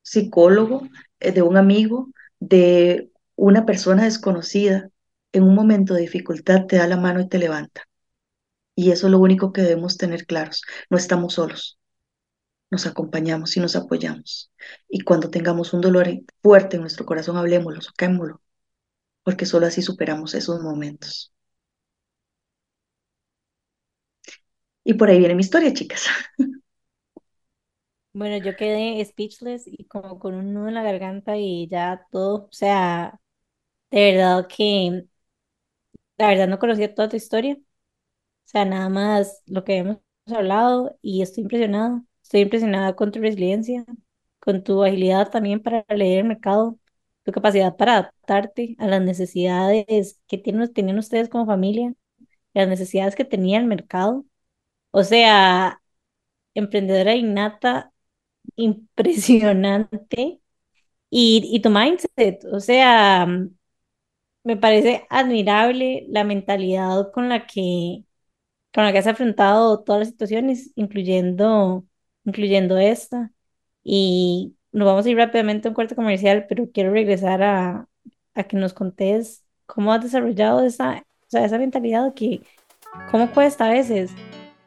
psicólogo, eh, de un amigo, de una persona desconocida, en un momento de dificultad te da la mano y te levanta. Y eso es lo único que debemos tener claros. No estamos solos. Nos acompañamos y nos apoyamos. Y cuando tengamos un dolor fuerte en nuestro corazón, hablemoslo, saquémoslo, porque solo así superamos esos momentos. Y por ahí viene mi historia, chicas. Bueno, yo quedé speechless y como con un nudo en la garganta y ya todo, o sea, de verdad que, la verdad no conocía toda tu historia, o sea, nada más lo que hemos hablado y estoy impresionada, estoy impresionada con tu resiliencia, con tu agilidad también para leer el mercado, tu capacidad para adaptarte a las necesidades que tienen, tienen ustedes como familia, las necesidades que tenía el mercado. O sea, emprendedora innata impresionante y, y tu mindset, o sea, me parece admirable la mentalidad con la que, con la que has afrontado todas las situaciones, incluyendo, incluyendo esta. Y nos vamos a ir rápidamente a un corte comercial, pero quiero regresar a, a que nos contés cómo has desarrollado esa, o sea, esa mentalidad que, cómo cuesta a veces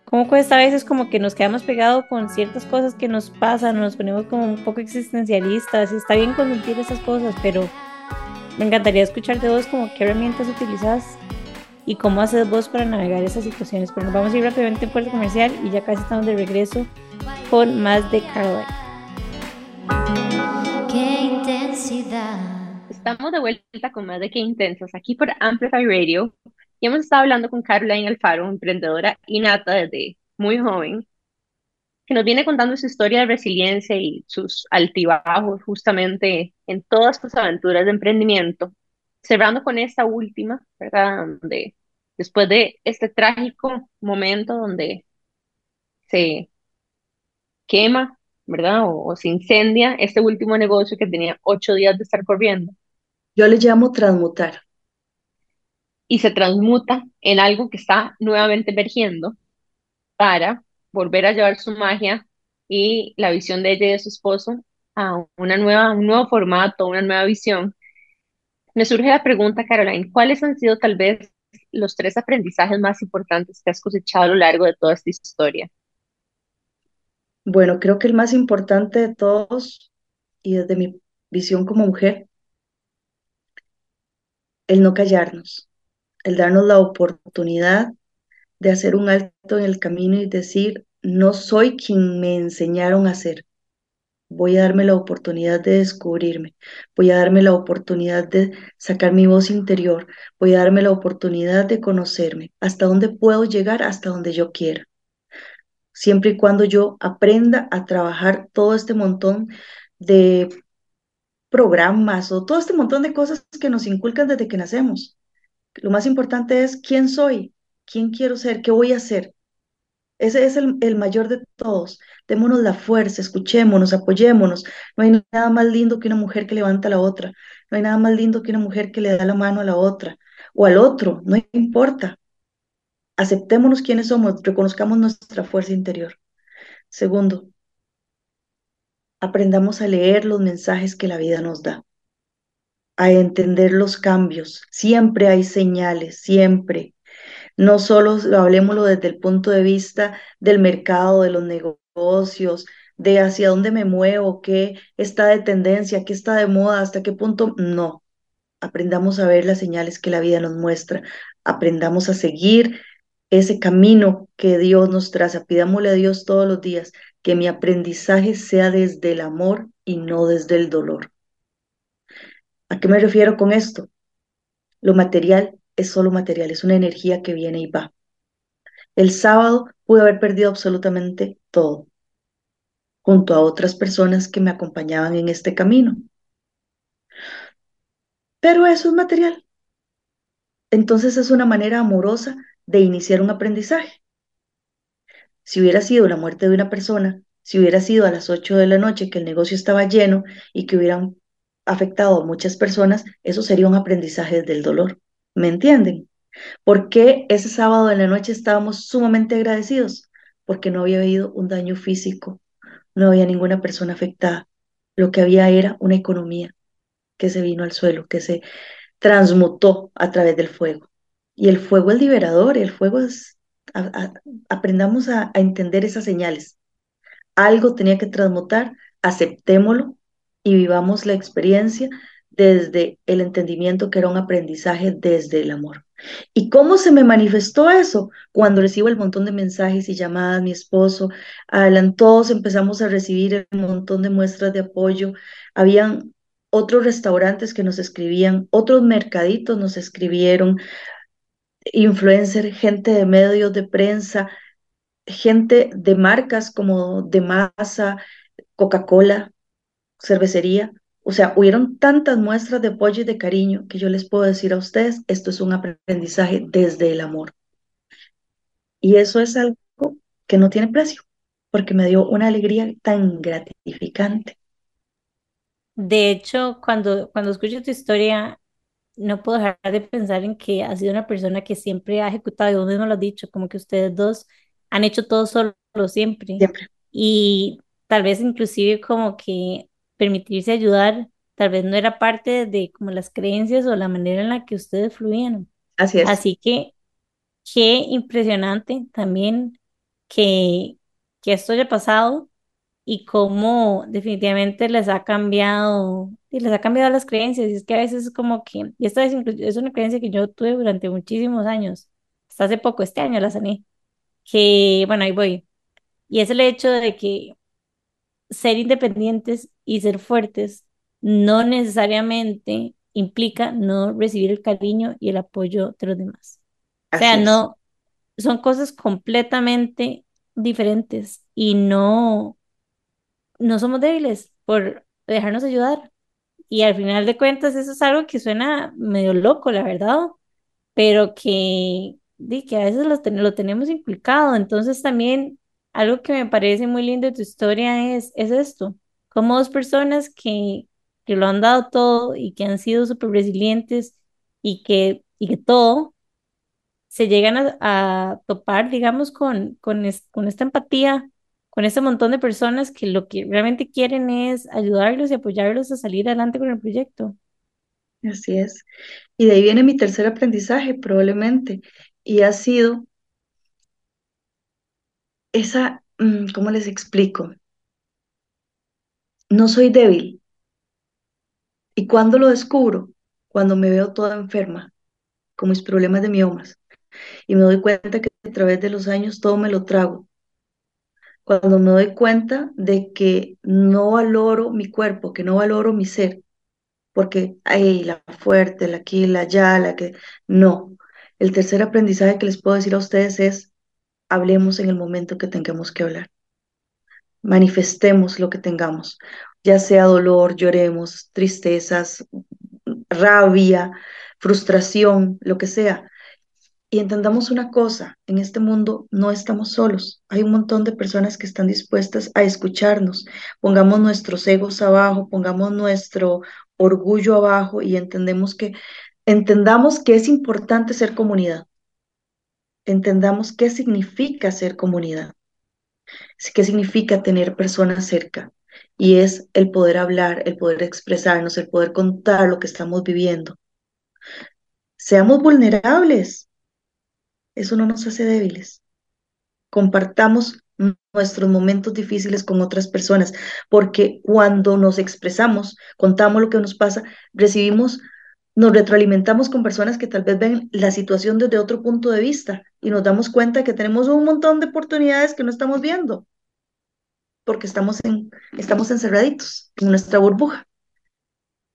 cómo cuesta a veces como que nos quedamos pegados con ciertas cosas que nos pasan, nos ponemos como un poco existencialistas, y está bien consentir esas cosas, pero me encantaría escuchar de vos como qué herramientas utilizas y cómo haces vos para navegar esas situaciones. Pero nos vamos a ir rápidamente en puerto comercial y ya casi estamos de regreso con más de Caroline. Qué intensidad. Estamos de vuelta con más de Qué Intensas aquí por Amplify Radio y hemos estado hablando con Caroline Alfaro, emprendedora innata desde muy joven, que nos viene contando su historia de resiliencia y sus altibajos justamente en todas sus aventuras de emprendimiento. Cerrando con esta última, ¿verdad? Donde después de este trágico momento donde se quema, ¿verdad? O, o, se incendia este último negocio que tenía ocho días de estar corriendo. Yo le llamo transmutar y se transmuta en algo que está nuevamente emergiendo para volver a llevar su magia y la visión de ella y de su esposo a una nueva, un nuevo formato, una nueva visión. Me surge la pregunta, Caroline, ¿cuáles han sido tal vez los tres aprendizajes más importantes que has cosechado a lo largo de toda esta historia? Bueno, creo que el más importante de todos, y desde mi visión como mujer, el no callarnos el darnos la oportunidad de hacer un alto en el camino y decir, no soy quien me enseñaron a ser. Voy a darme la oportunidad de descubrirme, voy a darme la oportunidad de sacar mi voz interior, voy a darme la oportunidad de conocerme, hasta dónde puedo llegar, hasta donde yo quiera. Siempre y cuando yo aprenda a trabajar todo este montón de programas o todo este montón de cosas que nos inculcan desde que nacemos. Lo más importante es quién soy, quién quiero ser, qué voy a hacer. Ese es el, el, mayor de todos. Démonos la fuerza, escuchémonos, apoyémonos. No hay nada más lindo que una mujer que levanta a la otra. No hay nada más lindo que una mujer que le da la mano a la otra o al otro. No importa. Aceptémonos quiénes somos, reconozcamos nuestra fuerza interior. Segundo, aprendamos a leer los mensajes que la vida nos da a entender los cambios. Siempre hay señales, siempre. No solo hablemoslo desde el punto de vista del mercado, de los negocios, de hacia dónde me muevo, qué está de tendencia, qué está de moda, hasta qué punto. No. Aprendamos a ver las señales que la vida nos muestra. Aprendamos a seguir ese camino que Dios nos traza. Pidámosle a Dios todos los días que mi aprendizaje sea desde el amor y no desde el dolor. ¿A qué me refiero con esto? Lo material es solo material, es una energía que viene y va. El sábado pude haber perdido absolutamente todo, junto a otras personas que me acompañaban en este camino. Pero eso es material. Entonces es una manera amorosa de iniciar un aprendizaje. Si hubiera sido la muerte de una persona, si hubiera sido a las 8 de la noche que el negocio estaba lleno y que hubieran afectado a muchas personas, eso sería un aprendizaje del dolor. ¿Me entienden? ¿Por qué ese sábado en la noche estábamos sumamente agradecidos? Porque no había habido un daño físico, no había ninguna persona afectada. Lo que había era una economía que se vino al suelo, que se transmutó a través del fuego. Y el fuego es liberador, el fuego es... aprendamos a entender esas señales. Algo tenía que transmutar, aceptémoslo, y vivamos la experiencia desde el entendimiento que era un aprendizaje desde el amor. ¿Y cómo se me manifestó eso? Cuando recibo el montón de mensajes y llamadas, mi esposo, Alan, todos empezamos a recibir un montón de muestras de apoyo. Habían otros restaurantes que nos escribían, otros mercaditos nos escribieron, influencer, gente de medios de prensa, gente de marcas como de masa, Coca-Cola, cervecería. O sea, hubieron tantas muestras de apoyo y de cariño que yo les puedo decir a ustedes, esto es un aprendizaje desde el amor. Y eso es algo que no tiene precio, porque me dio una alegría tan gratificante. De hecho, cuando, cuando escucho tu historia, no puedo dejar de pensar en que ha sido una persona que siempre ha ejecutado, y vos mismo lo has dicho, como que ustedes dos han hecho todo solo siempre. Siempre. Y tal vez inclusive como que permitirse ayudar, tal vez no era parte de como las creencias o la manera en la que ustedes fluían. Así es. Así que qué impresionante también que, que esto haya pasado y cómo definitivamente les ha cambiado, y les ha cambiado las creencias. Y es que a veces es como que, y esta es, es una creencia que yo tuve durante muchísimos años, hasta hace poco, este año la sané, que, bueno, ahí voy. Y es el hecho de que ser independientes y ser fuertes no necesariamente implica no recibir el cariño y el apoyo de los demás. O sea, no, son cosas completamente diferentes y no, no somos débiles por dejarnos ayudar. Y al final de cuentas, eso es algo que suena medio loco, la verdad, pero que, que a veces lo, lo tenemos implicado. Entonces también algo que me parece muy lindo de tu historia es, es esto, como dos personas que, que lo han dado todo y que han sido súper resilientes y que, y que todo se llegan a, topar, digamos, con, con, con esta empatía, con este montón de personas que lo que realmente quieren es ayudarlos y apoyarlos a salir adelante con el proyecto. Así es. Y de ahí viene mi tercer aprendizaje, probablemente, y ha sido esa, mm, ¿cómo les explico? No soy débil. ¿Y cuando lo descubro? Cuando me veo toda enferma, con mis problemas de miomas, y me doy cuenta que a través de los años todo me lo trago. Cuando me doy cuenta de que no valoro mi cuerpo, que no valoro mi ser, porque, ay, la fuerte, la aquí, la allá, la que... No. El tercer aprendizaje que les puedo decir a ustedes es, hablemos en el momento que tengamos que hablar. Manifestemos lo que tengamos, ya sea dolor, lloremos, tristezas, rabia, frustración, lo que sea. Y entendamos una cosa, en este mundo no estamos solos, hay un montón de personas que están dispuestas a escucharnos. Pongamos nuestros egos abajo, pongamos nuestro orgullo abajo y que entendamos que es importante ser comunidad entendamos qué significa ser comunidad, qué significa tener personas cerca. Y es el poder hablar, el poder expresarnos, el poder contar lo que estamos viviendo. Seamos vulnerables. Eso no nos hace débiles. Compartamos nuestros momentos difíciles con otras personas, porque cuando nos expresamos, contamos lo que nos pasa, recibimos nos retroalimentamos con personas que tal vez ven la situación desde otro punto de vista y nos damos cuenta que tenemos un montón de oportunidades que no estamos viendo porque estamos, en, estamos encerraditos en nuestra burbuja.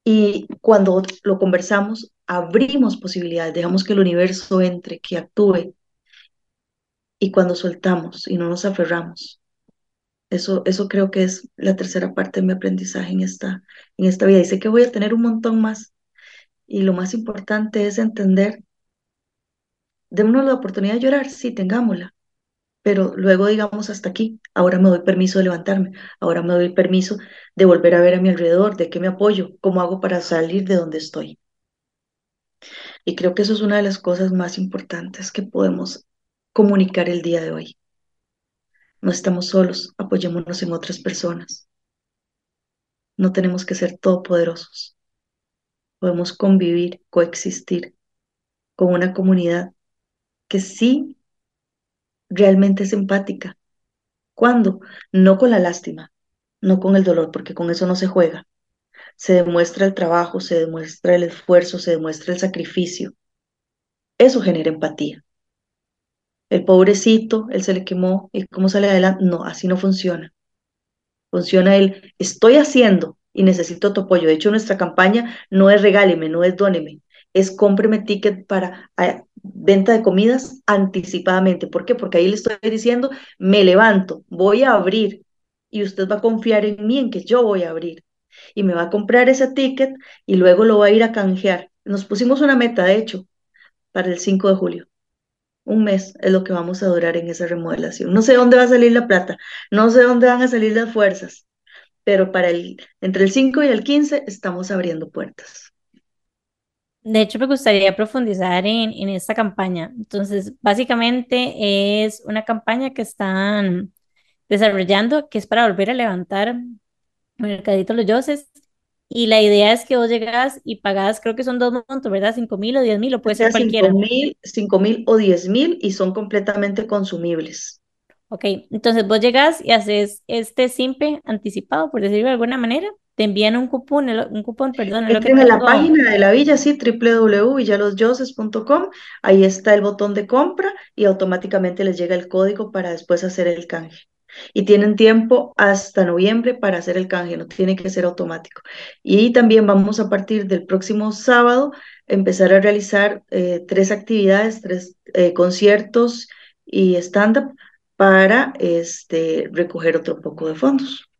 Y cuando lo conversamos, abrimos posibilidades, dejamos que el universo entre, que actúe. Y cuando soltamos y no nos aferramos, eso, eso creo que es la tercera parte de mi aprendizaje en esta, en esta vida. Y sé que voy a tener un montón más, y lo más importante es entender, démonos la oportunidad de llorar, sí, tengámosla, pero luego digamos hasta aquí, ahora me doy permiso de levantarme, ahora me doy permiso de volver a ver a mi alrededor, de qué me apoyo, cómo hago para salir de donde estoy. Y creo que eso es una de las cosas más importantes que podemos comunicar el día de hoy. No estamos solos, apoyémonos en otras personas. No tenemos que ser todopoderosos podemos convivir, coexistir con una comunidad que sí realmente es empática. ¿Cuándo? No con la lástima, no con el dolor, porque con eso no se juega. Se demuestra el trabajo, se demuestra el esfuerzo, se demuestra el sacrificio. Eso genera empatía. El pobrecito, él se le quemó, ¿y cómo sale adelante? No, así no funciona. Funciona el estoy haciendo y necesito tu apoyo. De hecho, nuestra campaña no es regáleme, no es dóneme, es cómpreme ticket para ah, venta de comidas anticipadamente. ¿Por qué? Porque ahí le estoy diciendo, me levanto, voy a abrir y usted va a confiar en mí, en que yo voy a abrir. Y me va a comprar ese ticket y luego lo va a ir a canjear. Nos pusimos una meta, de hecho, para el 5 de julio. Un mes es lo que vamos a durar en esa remodelación. No sé dónde va a salir la plata, no sé dónde van a salir las fuerzas, pero para el, entre el 5 y el 15 estamos abriendo puertas. De hecho, me gustaría profundizar en, en esta campaña. Entonces, básicamente es una campaña que están desarrollando, que es para volver a levantar Mercadito Los Yoses. Y la idea es que vos llegas y pagás, creo que son dos montos, ¿verdad? Cinco mil o diez mil, o puede ser cualquiera. Cinco mil, cinco mil o diez mil y son completamente consumibles. Ok, entonces vos llegas y haces este simple anticipado, por decirlo de alguna manera, te envían un cupón, un cupón, perdón. Lo que en la página de la villa, sí, www.villalosyoses.com, ahí está el botón de compra y automáticamente les llega el código para después hacer el canje. Y tienen tiempo hasta noviembre para hacer el canje, no tiene que ser automático. Y también vamos a partir del próximo sábado empezar a realizar eh, tres actividades, tres eh, conciertos y stand-up para este, recoger otro poco de fondos.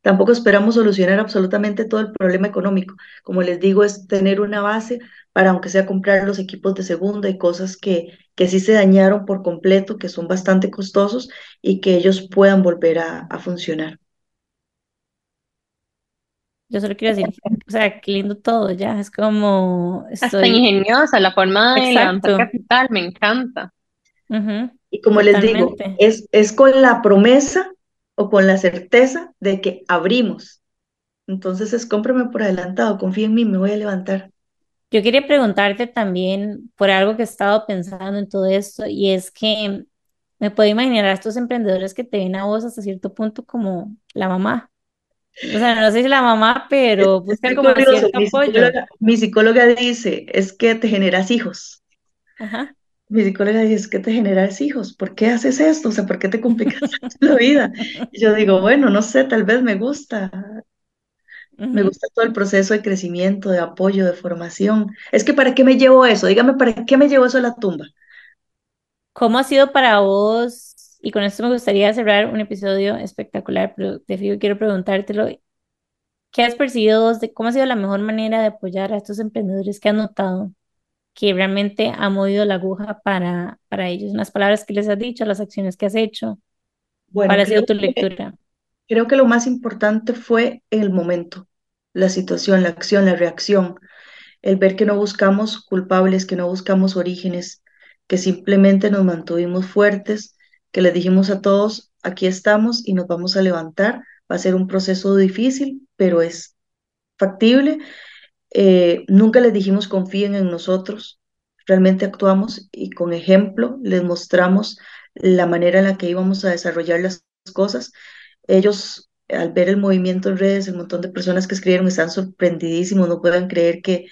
Tampoco esperamos solucionar absolutamente todo el problema económico. Como les digo, es tener una base para, aunque sea comprar los equipos de segunda y cosas que, que sí se dañaron por completo, que son bastante costosos y que ellos puedan volver a, funcionar. Yo solo quiero decir, o sea, qué lindo todo, ya, es como... Estoy... ingeniosa la forma de levantar capital, me encanta. Y como les digo, es, es con la promesa o con la certeza de que abrimos. Entonces es cómprame por adelantado, confía en mí, me voy a levantar. Yo quería preguntarte también por algo que he estado pensando en todo esto y es que me puedo imaginar a estos emprendedores que te ven a vos hasta cierto punto como la mamá. O sea, no sé si la mamá, pero buscan como cierto mi apoyo. Psicóloga, mi psicóloga dice, es que te generas hijos. Ajá. Mi psicóloga dice, que te generas hijos. ¿Por qué haces esto? O sea, ¿por qué te complicas la vida? Y yo digo, bueno, no sé, tal vez me gusta. Me gusta todo el proceso de crecimiento, de apoyo, de formación. Es que ¿para qué me llevo eso? Dígame, ¿para qué me llevo eso a la tumba? ¿Cómo ha sido para vos? Y con esto me gustaría cerrar un episodio espectacular, pero te fijo, quiero preguntártelo. ¿Qué has percibido vos de cómo ha sido la mejor manera de apoyar a estos emprendedores que han notado que realmente ha movido la aguja para, para ellos? Las palabras que les has dicho, las acciones que has hecho. Bueno, ¿Cuál ha sido tu lectura? Creo que lo más importante fue el momento, la situación, la acción, la reacción, el ver que no buscamos culpables, que no buscamos orígenes, que simplemente nos mantuvimos fuertes, que les dijimos a todos, aquí estamos y nos vamos a levantar. Va a ser un proceso difícil, pero es factible. Eh, nunca les dijimos confíen en nosotros, realmente actuamos y con ejemplo les mostramos la manera en la que íbamos a desarrollar las cosas. Ellos, al ver el movimiento en redes, el montón de personas que escribieron, están sorprendidísimos, no pueden creer que,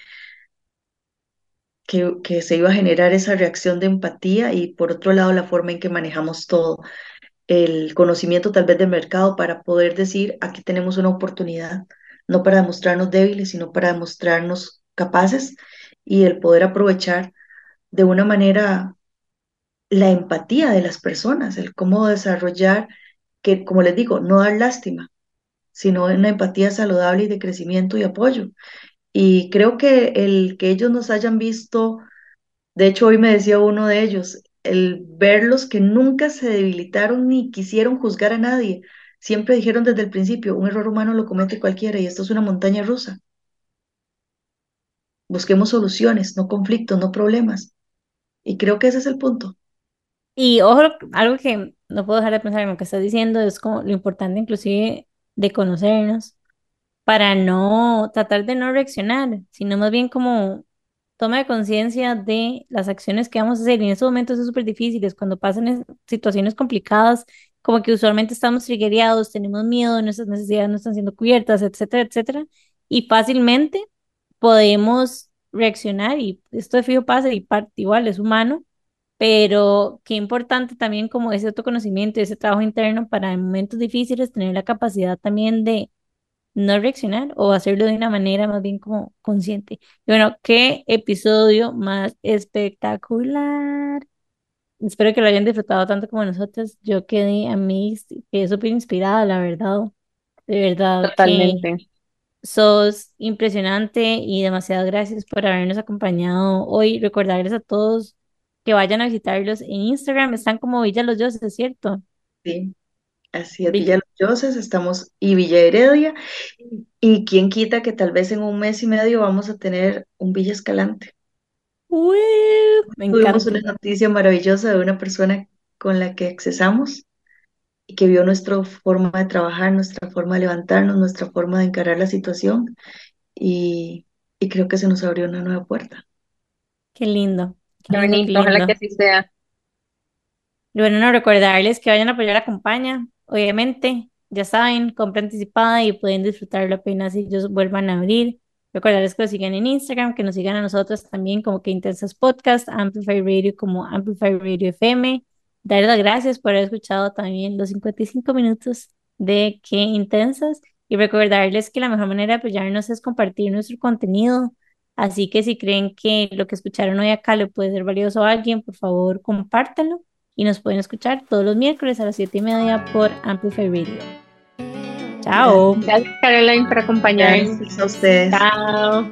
que, que se iba a generar esa reacción de empatía y por otro lado la forma en que manejamos todo, el conocimiento tal vez del mercado para poder decir, aquí tenemos una oportunidad, no para demostrarnos débiles, sino para demostrarnos capaces y el poder aprovechar de una manera la empatía de las personas, el cómo desarrollar que, como les digo, no dar lástima, sino una empatía saludable y de crecimiento y apoyo. Y creo que el que ellos nos hayan visto, de hecho hoy me decía uno de ellos, el verlos que nunca se debilitaron ni quisieron juzgar a nadie, siempre dijeron desde el principio, un error humano lo comete cualquiera y esto es una montaña rusa. Busquemos soluciones, no conflictos, no problemas. Y creo que ese es el punto. Y ojo, algo que no puedo dejar de pensar en lo que estás diciendo es como lo importante inclusive de conocernos para no tratar de no reaccionar, sino más bien como toma de conciencia de las acciones que vamos a hacer. Y en esos momentos es súper difíciles, cuando pasan situaciones complicadas, como que usualmente estamos triggereados, tenemos miedo, nuestras necesidades no están siendo cubiertas, etcétera, etcétera. Y fácilmente podemos reaccionar y esto de fijo pasa y parte igual, es humano, pero qué importante también como ese autoconocimiento y ese trabajo interno para en momentos difíciles tener la capacidad también de no reaccionar o hacerlo de una manera más bien como consciente. Y bueno, qué episodio más espectacular. Espero que lo hayan disfrutado tanto como nosotros. Yo quedé a mí, quedé súper inspirada, la verdad. De verdad que Totalmente. sos impresionante y demasiadas gracias por habernos acompañado hoy. Recordarles a todos que vayan a visitarlos en Instagram. Están como Villa Los Dioses, ¿cierto? Sí, así es, Vill- Villa Los Dioses, estamos y Villa Heredia, y quién quita que tal vez en un mes y medio vamos a tener un Villa Escalante. ¡Uy! Me Tuvimos una noticia maravillosa de una persona con la que accesamos y que vio nuestra forma de trabajar, nuestra forma de levantarnos, nuestra forma de encarar la situación y, y creo que se nos abrió una nueva puerta. Qué lindo, qué Qué lindo, bonito, ojalá que así sea. Y bueno, no recordarles que vayan a apoyar a Campaña, obviamente, ya saben, compra anticipada y pueden disfrutarlo apenas ellos vuelvan a abrir. Recordarles que lo sigan en Instagram, que nos sigan a nosotros también como que Intensas Podcast, Amplify Radio como Amplify Radio FM. Darles las gracias por haber escuchado también los 55 minutos de Qué Intensas y recordarles que la mejor manera de apoyarnos es compartir nuestro contenido. Así que si creen que lo que escucharon hoy acá le puede ser valioso a alguien, por favor, compártanlo y nos pueden escuchar todos los miércoles a las siete y media por Amplify Radio. Chao. Gracias, Caroline, por acompañarnos. gracias a ustedes. Chao.